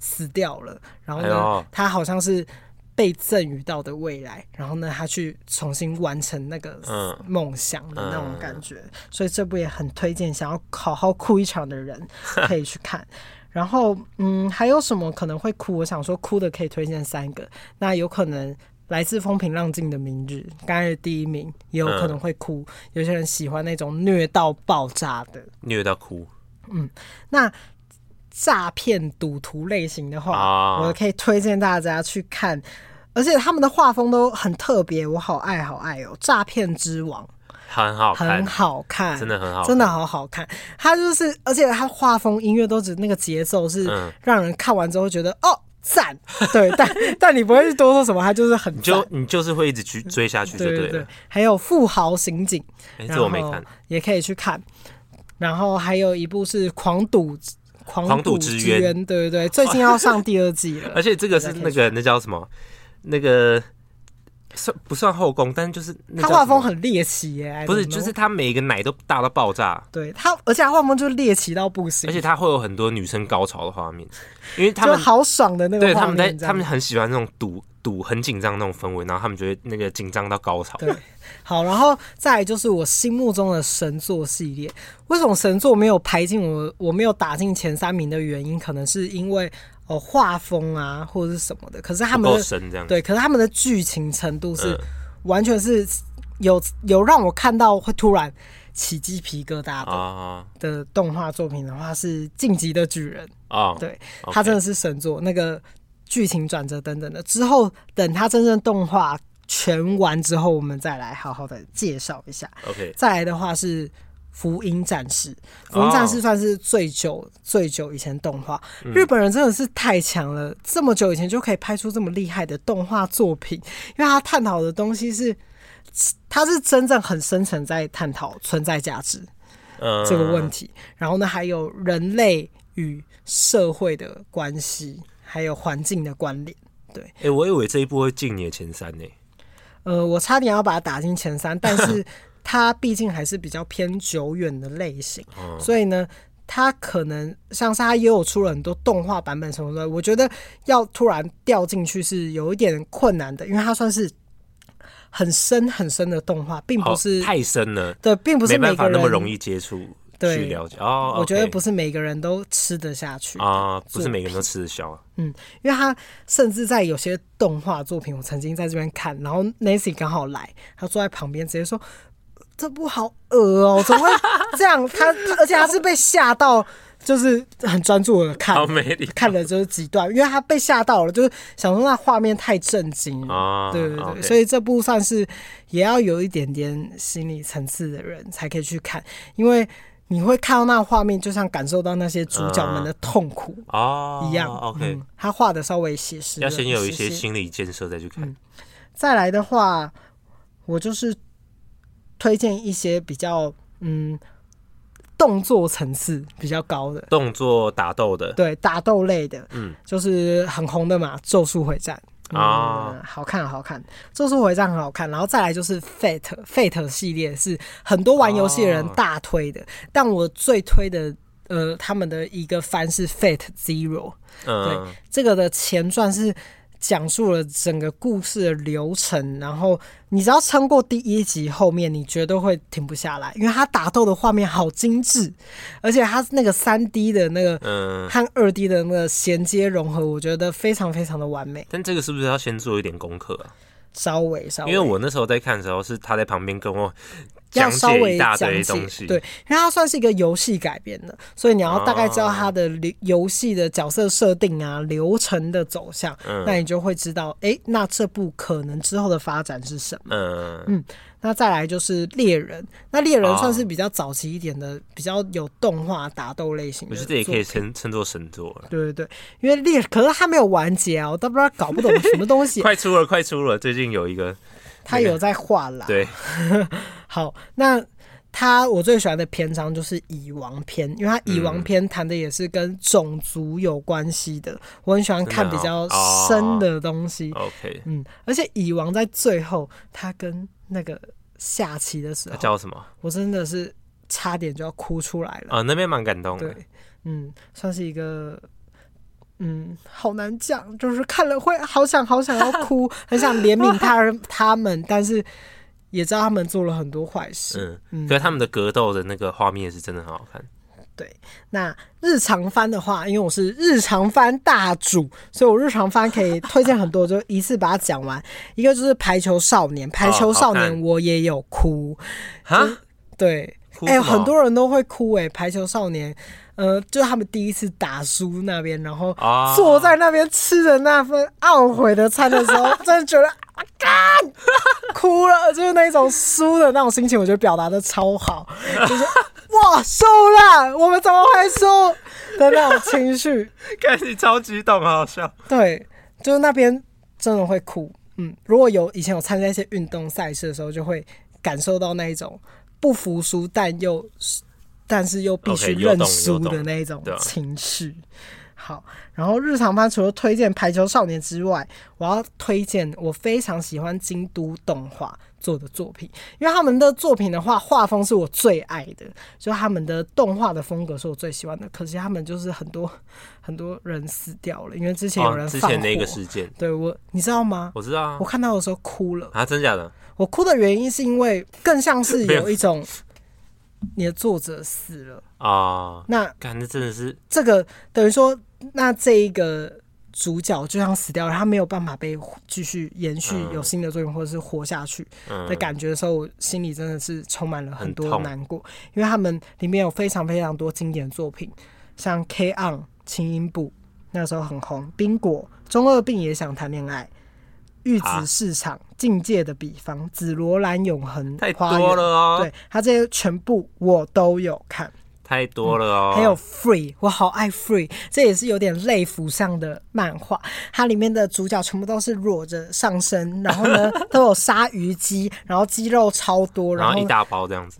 死掉了，然后呢，哎、他好像是被赠予到的未来，然后呢，他去重新完成那个梦想的那种感觉，嗯、所以这部也很推荐，想要好好哭一场的人 可以去看。然后，嗯，还有什么可能会哭？我想说哭的可以推荐三个，那有可能来自风平浪静的明日，刚才第一名也有可能会哭。嗯、有些人喜欢那种虐到爆炸的，虐到哭。嗯，那。诈骗赌徒类型的话，啊、我可以推荐大家去看，而且他们的画风都很特别，我好爱好爱哦！诈骗之王很好看，很好看，真的很好看，真的好好看。他就是，而且他画风、音乐都只那个节奏是让人看完之后觉得、嗯、哦赞，对，但 但你不会去多说什么，他就是很你就你就是会一直去追下去就对了。对还有富豪刑警，哎、欸，这我没看，也可以去看。然后还有一部是狂赌。狂赌之渊，对对对，最近要上第二季了。而且这个是那个那叫什么？那个算不算后宫？但就是他画风很猎奇耶，不是，就是他每一个奶都大到爆炸。对他，而且他画风就猎奇到不行。而且他会有很多女生高潮的画面，因为他们好爽的那个。对，他们在他们很喜欢那种赌堵很紧张那种氛围，然后他们觉得那个紧张到高潮。对，好，然后再来就是我心目中的神作系列。为什么神作没有排进我，我没有打进前三名的原因，可能是因为哦画风啊或者是什么的。可是他们的对，可是他们的剧情程度是完全是有有让我看到会突然起鸡皮疙瘩的的动画作品的话，是《晋级的巨人》啊，对，他真的是神作，那个。剧情转折等等的，之后等它真正动画全完之后，我们再来好好的介绍一下。OK，再来的话是《福音战士》，《福音战士》算是最久、oh. 最久以前动画。日本人真的是太强了，嗯，这么久以前就可以拍出这么厉害的动画作品，因为他探讨的东西是，他是真正很深层在探讨存在价值这个问题。Uh. 然后呢，还有人类与社会的关系。还有环境的关联，对。哎、欸，我以为这一部会进你的前三呢。呃，我差点要把它打进前三，但是 它毕竟还是比较偏久远的类型，所以呢，它可能像是它也有出了很多动画版本什么的，我觉得要突然掉进去是有一点困难的，因为它算是很深很深的动画，并不是太深了，对，并不是每个人没办法那么容易接触。对，了解哦、我觉得不是每个人都吃得下去啊，不是每个人都吃得消。嗯，因为他甚至在有些动画作品，我曾经在这边看，然后 Nancy 刚好来，他坐在旁边直接说：“这部好恶哦、喔，怎么会这样？”他 而且他是被吓到，就是很专注的看，看了就是几段，因为他被吓到了，就是想说那画面太震惊了，对对对所以这部算是也要有一点点心理层次的人才可以去看，因为。你会看到那画面，就像感受到那些主角们的痛苦哦一样。OK，嗯，他画的稍微写实，要先有一些心理建设再去看。嗯。再来的话，我就是推荐一些比较嗯动作层次比较高的动作打斗的，对打斗类的，嗯，就是很红的嘛，《咒术回战》。啊、嗯，好看，好看，《咒术回战》很好看，然后再来就是 Fate，Fate 系列是很多玩游戏的人大推的，哦，但我最推的，呃，他们的一个番是 Fate Zero，嗯，对，这个的前传是。讲述了整个故事的流程，然后你只要撑过第一集，后面你绝对会停不下来，因为他打斗的画面好精致，而且他那个三 D 的那个和二 D 的那个衔接融合，我觉得非常非常的完美。但这个是不是要先做一点功课啊？稍微稍微，因为我那时候在看的时候，是他在旁边跟我。要稍微讲解，对，因为它算是一个游戏改编的，所以你要大概知道它的游戏的角色设定啊、流程的走向，那你就会知道，哎、欸，那这部可能之后的发展是什么？嗯嗯。那再来就是猎人，那猎人算是比较早期一点的，比较有动画打斗类型的。我觉得也可以称称作神作了。对对对，因为猎，可是它没有完结啊，我都不知道搞不懂什么东西。快出了，快出了，最近有一个。他有在画啦，对，好，那他我最喜欢的篇章就是蚁王篇，因为他蚁王篇谈的也是跟种族有关系的，我很喜欢看比较深的东西。OK，嗯，而且蚁王在最后他跟那个下棋的时候，他叫什么？我真的是差点就要哭出来了。啊，那边蛮感动的。对，嗯，算是一个。嗯，好难讲，就是看了会好想好想要哭，很想怜悯他他们，但是也知道他们做了很多坏事。嗯，所以他们的格斗的那个画面是真的很好看。对，那日常番的话，因为我是日常番大主，所以我日常番可以推荐很多，就一次把它讲完。一个就是排球少年，排球少年我也有哭啊，对，哎、欸，很多人都会哭哎、欸，排球少年。呃，就是他们第一次打输那边，然后坐在那边吃的那份懊悔的餐的时候，真的觉得啊，干哭了，就是那种输的那种心情，我觉得表达的超好，就是哇输了，我们怎么会输的那种情绪，看你超激动，好好笑。对，就是那边真的会哭。嗯，如果有以前有参加一些运动赛事的时候，就会感受到那一种不服输，但又。但是又必须认输的那种情绪。好，然后日常番除了推荐《排球少年》之外，我要推荐我非常喜欢京都动画做的作品，因为他们的作品的话，画风是我最爱的，就他们的动画的风格是我最喜欢的。可惜他们就是很多 很多人死掉了，因为之前有人放火，哦、之前那个事件，对我你知道吗？我知道啊，我看到的时候哭了啊，真假的？我哭的原因是因为更像是有一种你的作者死了啊，哦、那感觉真的是这个等于说，那这一个。主角就像死掉了，他没有办法被继续延续有新的作品，或者是活下去的感觉的时候，我心里真的是充满了很多难过。因为他们里面有非常非常多经典作品，像 K-On 轻音部那时候很红，冰果中二病也想谈恋爱，玉子市场境界的比方，紫罗兰永恒太多了哦。对，他这些全部我都有看。太多了哦，还有 Free，我好爱 Free，这也是有点类腐上的漫画。它里面的主角全部都是裸着上身，然后呢 都有鲨鱼肌，然后肌肉超多，然后，然后一大包这样子。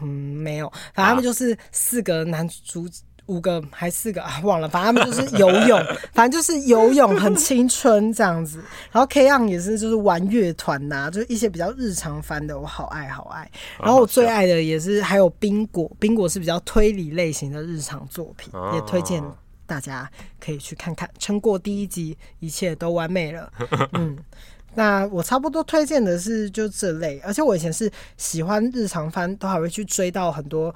嗯，没有，反正他们就是四个男主。五个还四个啊，忘了，反正他们就是游泳，反正就是游泳很青春这样子。然后 K-On 也是就是玩乐团呐，就是一些比较日常番的，我好爱好爱。然后我最爱的也是还有冰果，冰果是比较推理类型的日常作品，也推荐大家可以去看看。撑过第一集，一切都完美了。嗯，那我差不多推荐的是就这类，而且我以前是喜欢日常番，都还会去追到很多。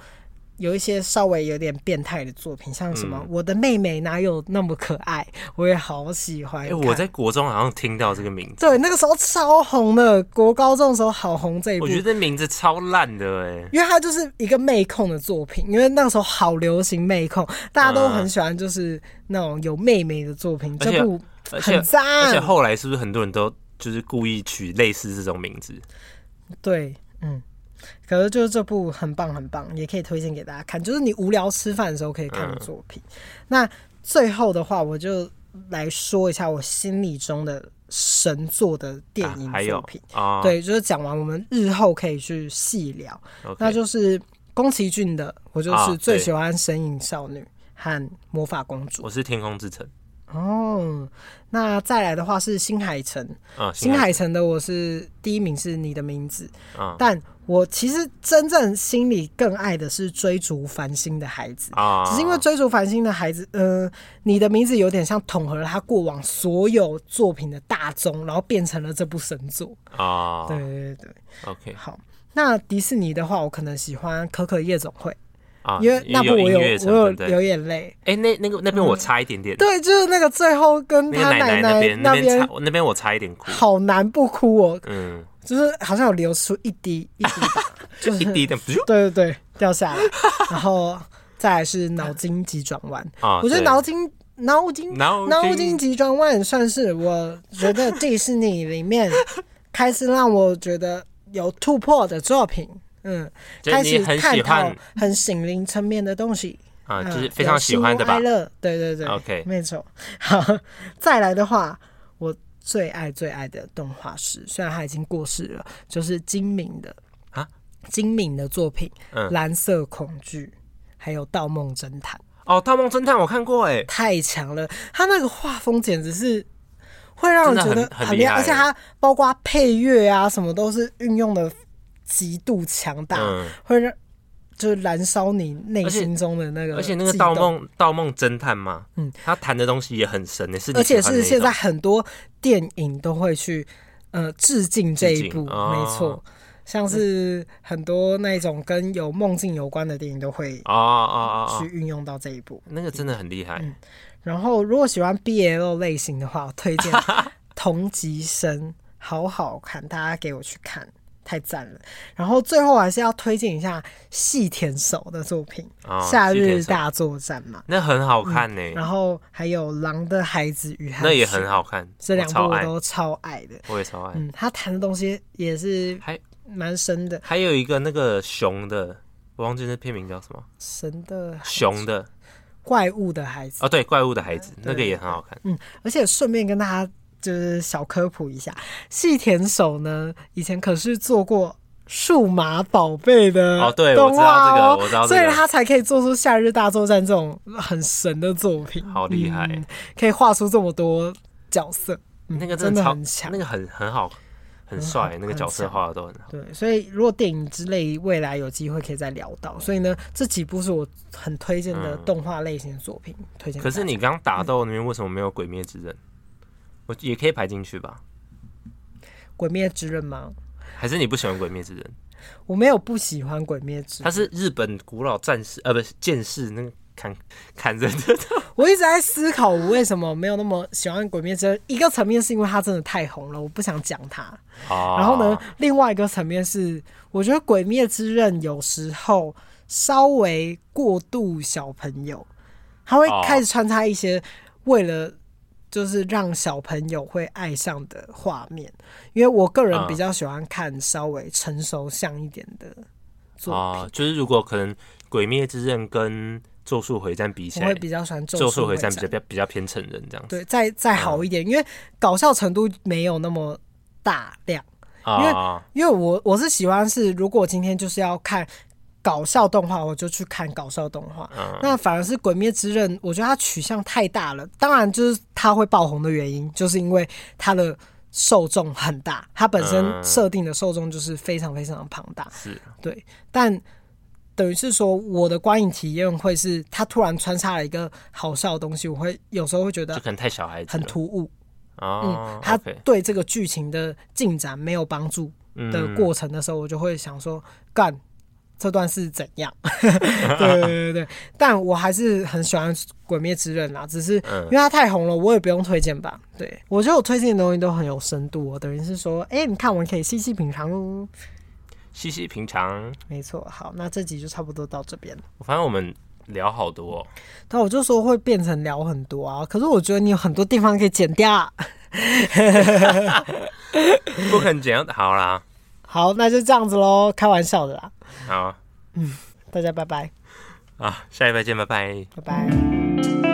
有一些稍微有点变态的作品，像什么、嗯《我的妹妹哪有那么可爱》，我也好喜欢。哎、欸，我在国中好像听到这个名字，对，那个时候超红的，国高中的时候好红这一部。我觉得名字超烂的哎，因为它就是一个妹控的作品，因为那个时候好流行妹控，大家都很喜欢，就是那种有妹妹的作品。嗯、这部很赞，而且后来是不是很多人都就是故意取类似这种名字？对，嗯。可是就是这部很棒很棒，也可以推荐给大家看，就是你无聊吃饭的时候可以看的作品。嗯、那最后的话，我就来说一下我心里中的神作的电影作品。啊、对，就是讲完我们日后可以去细聊。那就是宫崎骏的，我就是最喜欢《神隐少女》和《魔法公主》。我是《天空之城》。哦，那再来的话是新海诚。啊，新海诚的我是第一名是你的名字。啊，但我其实真正心里更爱的是追逐繁星的孩子。啊，只是因为追逐繁星的孩子，呃，你的名字有点像统合了他过往所有作品的大宗，然后变成了这部神作。啊，对对对。OK，好，那迪士尼的话，我可能喜欢可可夜总会。啊，因为那部我有我有流眼泪。哎、欸，那那个那边我差一点点、嗯。对，就是那个最后跟他奶奶那边那边那边我差一点哭。好难不哭哦。嗯，就是好像有流出一滴一滴吧，就是一滴的。对对对，掉下来。然后再来是脑筋急转弯 啊，我觉得脑筋脑筋脑筋急转弯算是我觉得迪士尼里面开始让我觉得有突破的作品。嗯，开始探讨很心灵层面的东西啊，就是非常喜欢的吧？对对对，OK，没错。好，再来的话，我最爱最爱的动画师，虽然他已经过世了，就是金明的啊，金明的作品《蓝色恐惧》还有《盗梦侦探》。哦，《盗梦侦探》我看过，哎，太强了！他那个画风简直是会让人觉得很厉害，而且他包括配乐啊，什么都是运用的。极度强大，嗯、会让就是燃烧你内心中的那个，而且那个盗梦盗梦侦探嘛，嗯，他谈的东西也很神的，是而且是现在很多电影都会去呃致敬这一部，哦、没错，像是很多那种跟有梦境有关的电影都会啊啊啊去运用到这一部，那个真的很厉害、嗯。然后如果喜欢 BL 类型的话，我推荐《同级生》，好好看，大家给我去看。太赞了！然后最后还是要推荐一下细田守的作品《夏日大作战》嘛，那很好看呢。然后还有《狼的孩子与汗水》，那也很好看，这两部我都超爱的。我也超爱。嗯，他谈的东西也是还蛮深的。还有一个那个熊的，我忘记那片名叫什么？神的熊的怪物的孩子。哦，对，怪物的孩子，那个也很好看。嗯，而且顺便跟大家。就是小科普一下，细田守呢，以前可是做过数码宝贝的哦，对，我知道这个，我知道，所以他才可以做出《夏日大作战》这种很神的作品，好厉害，可以画出这么多角色，那个真的很强，那个很很好，很帅，那个角色画的都很好。对，所以如果电影之类未来有机会可以再聊到，所以呢，这几部是我很推荐的动画类型的作品，嗯、推荐。可是你刚打斗那边为什么没有《鬼灭之刃》？我也可以排进去吧？《鬼灭之刃》吗？还是你不喜欢《鬼灭之刃》？我没有不喜欢《鬼灭之刃》，他是日本古老战士，呃，不是剑士那个。砍砍人的，我一直在思考，我为什么没有那么喜欢《鬼灭之刃》。一个层面是因为它真的太红了，我不想讲它。然后呢，另外一个层面是，我觉得《鬼灭之刃》有时候稍微过度小朋友，他会开始穿插一些为了就是让小朋友会爱上的画面。因为我个人比较喜欢看稍微成熟像一点的作品，就是如果可能，《鬼灭之刃》跟咒术回战比起来，我会比较喜欢咒术回战，比较比较偏成人这样子。对，再再好一点，嗯，因为搞笑程度没有那么大量。因为因为我我是喜欢是，如果今天就是要看搞笑动画，我就去看搞笑动画。嗯，那反而是《鬼灭之刃》，我觉得它取向太大了。当然，就是它会爆红的原因，就是因为它的受众很大，它本身设定的受众就是非常非常的庞大。是，对，但。等于是说，我的观影体验会是，它突然穿插了一个好笑的东西，我会有时候会觉得，就可能太小孩子，很突兀。哦、嗯，他对这个剧情的进展没有帮助的过程的时候，我就会想说，干、嗯、这段是怎样？对对对对，但我还是很喜欢《鬼灭之刃》啦，只是因为它太红了，我也不用推荐吧。对，我觉得我推荐的东西都很有深度，哦，等于是说，哎、欸，你看完可以细细品尝哦。细细品尝，没错。好，那这集就差不多到这边了。我发现我们聊好多，哦，但我就说会变成聊很多啊。可是我觉得你有很多地方可以剪掉，啊，不肯剪。好啦，好，那就这样子喽，开玩笑的啦。好，嗯，大家拜拜。啊，下一拜见，拜拜，拜拜。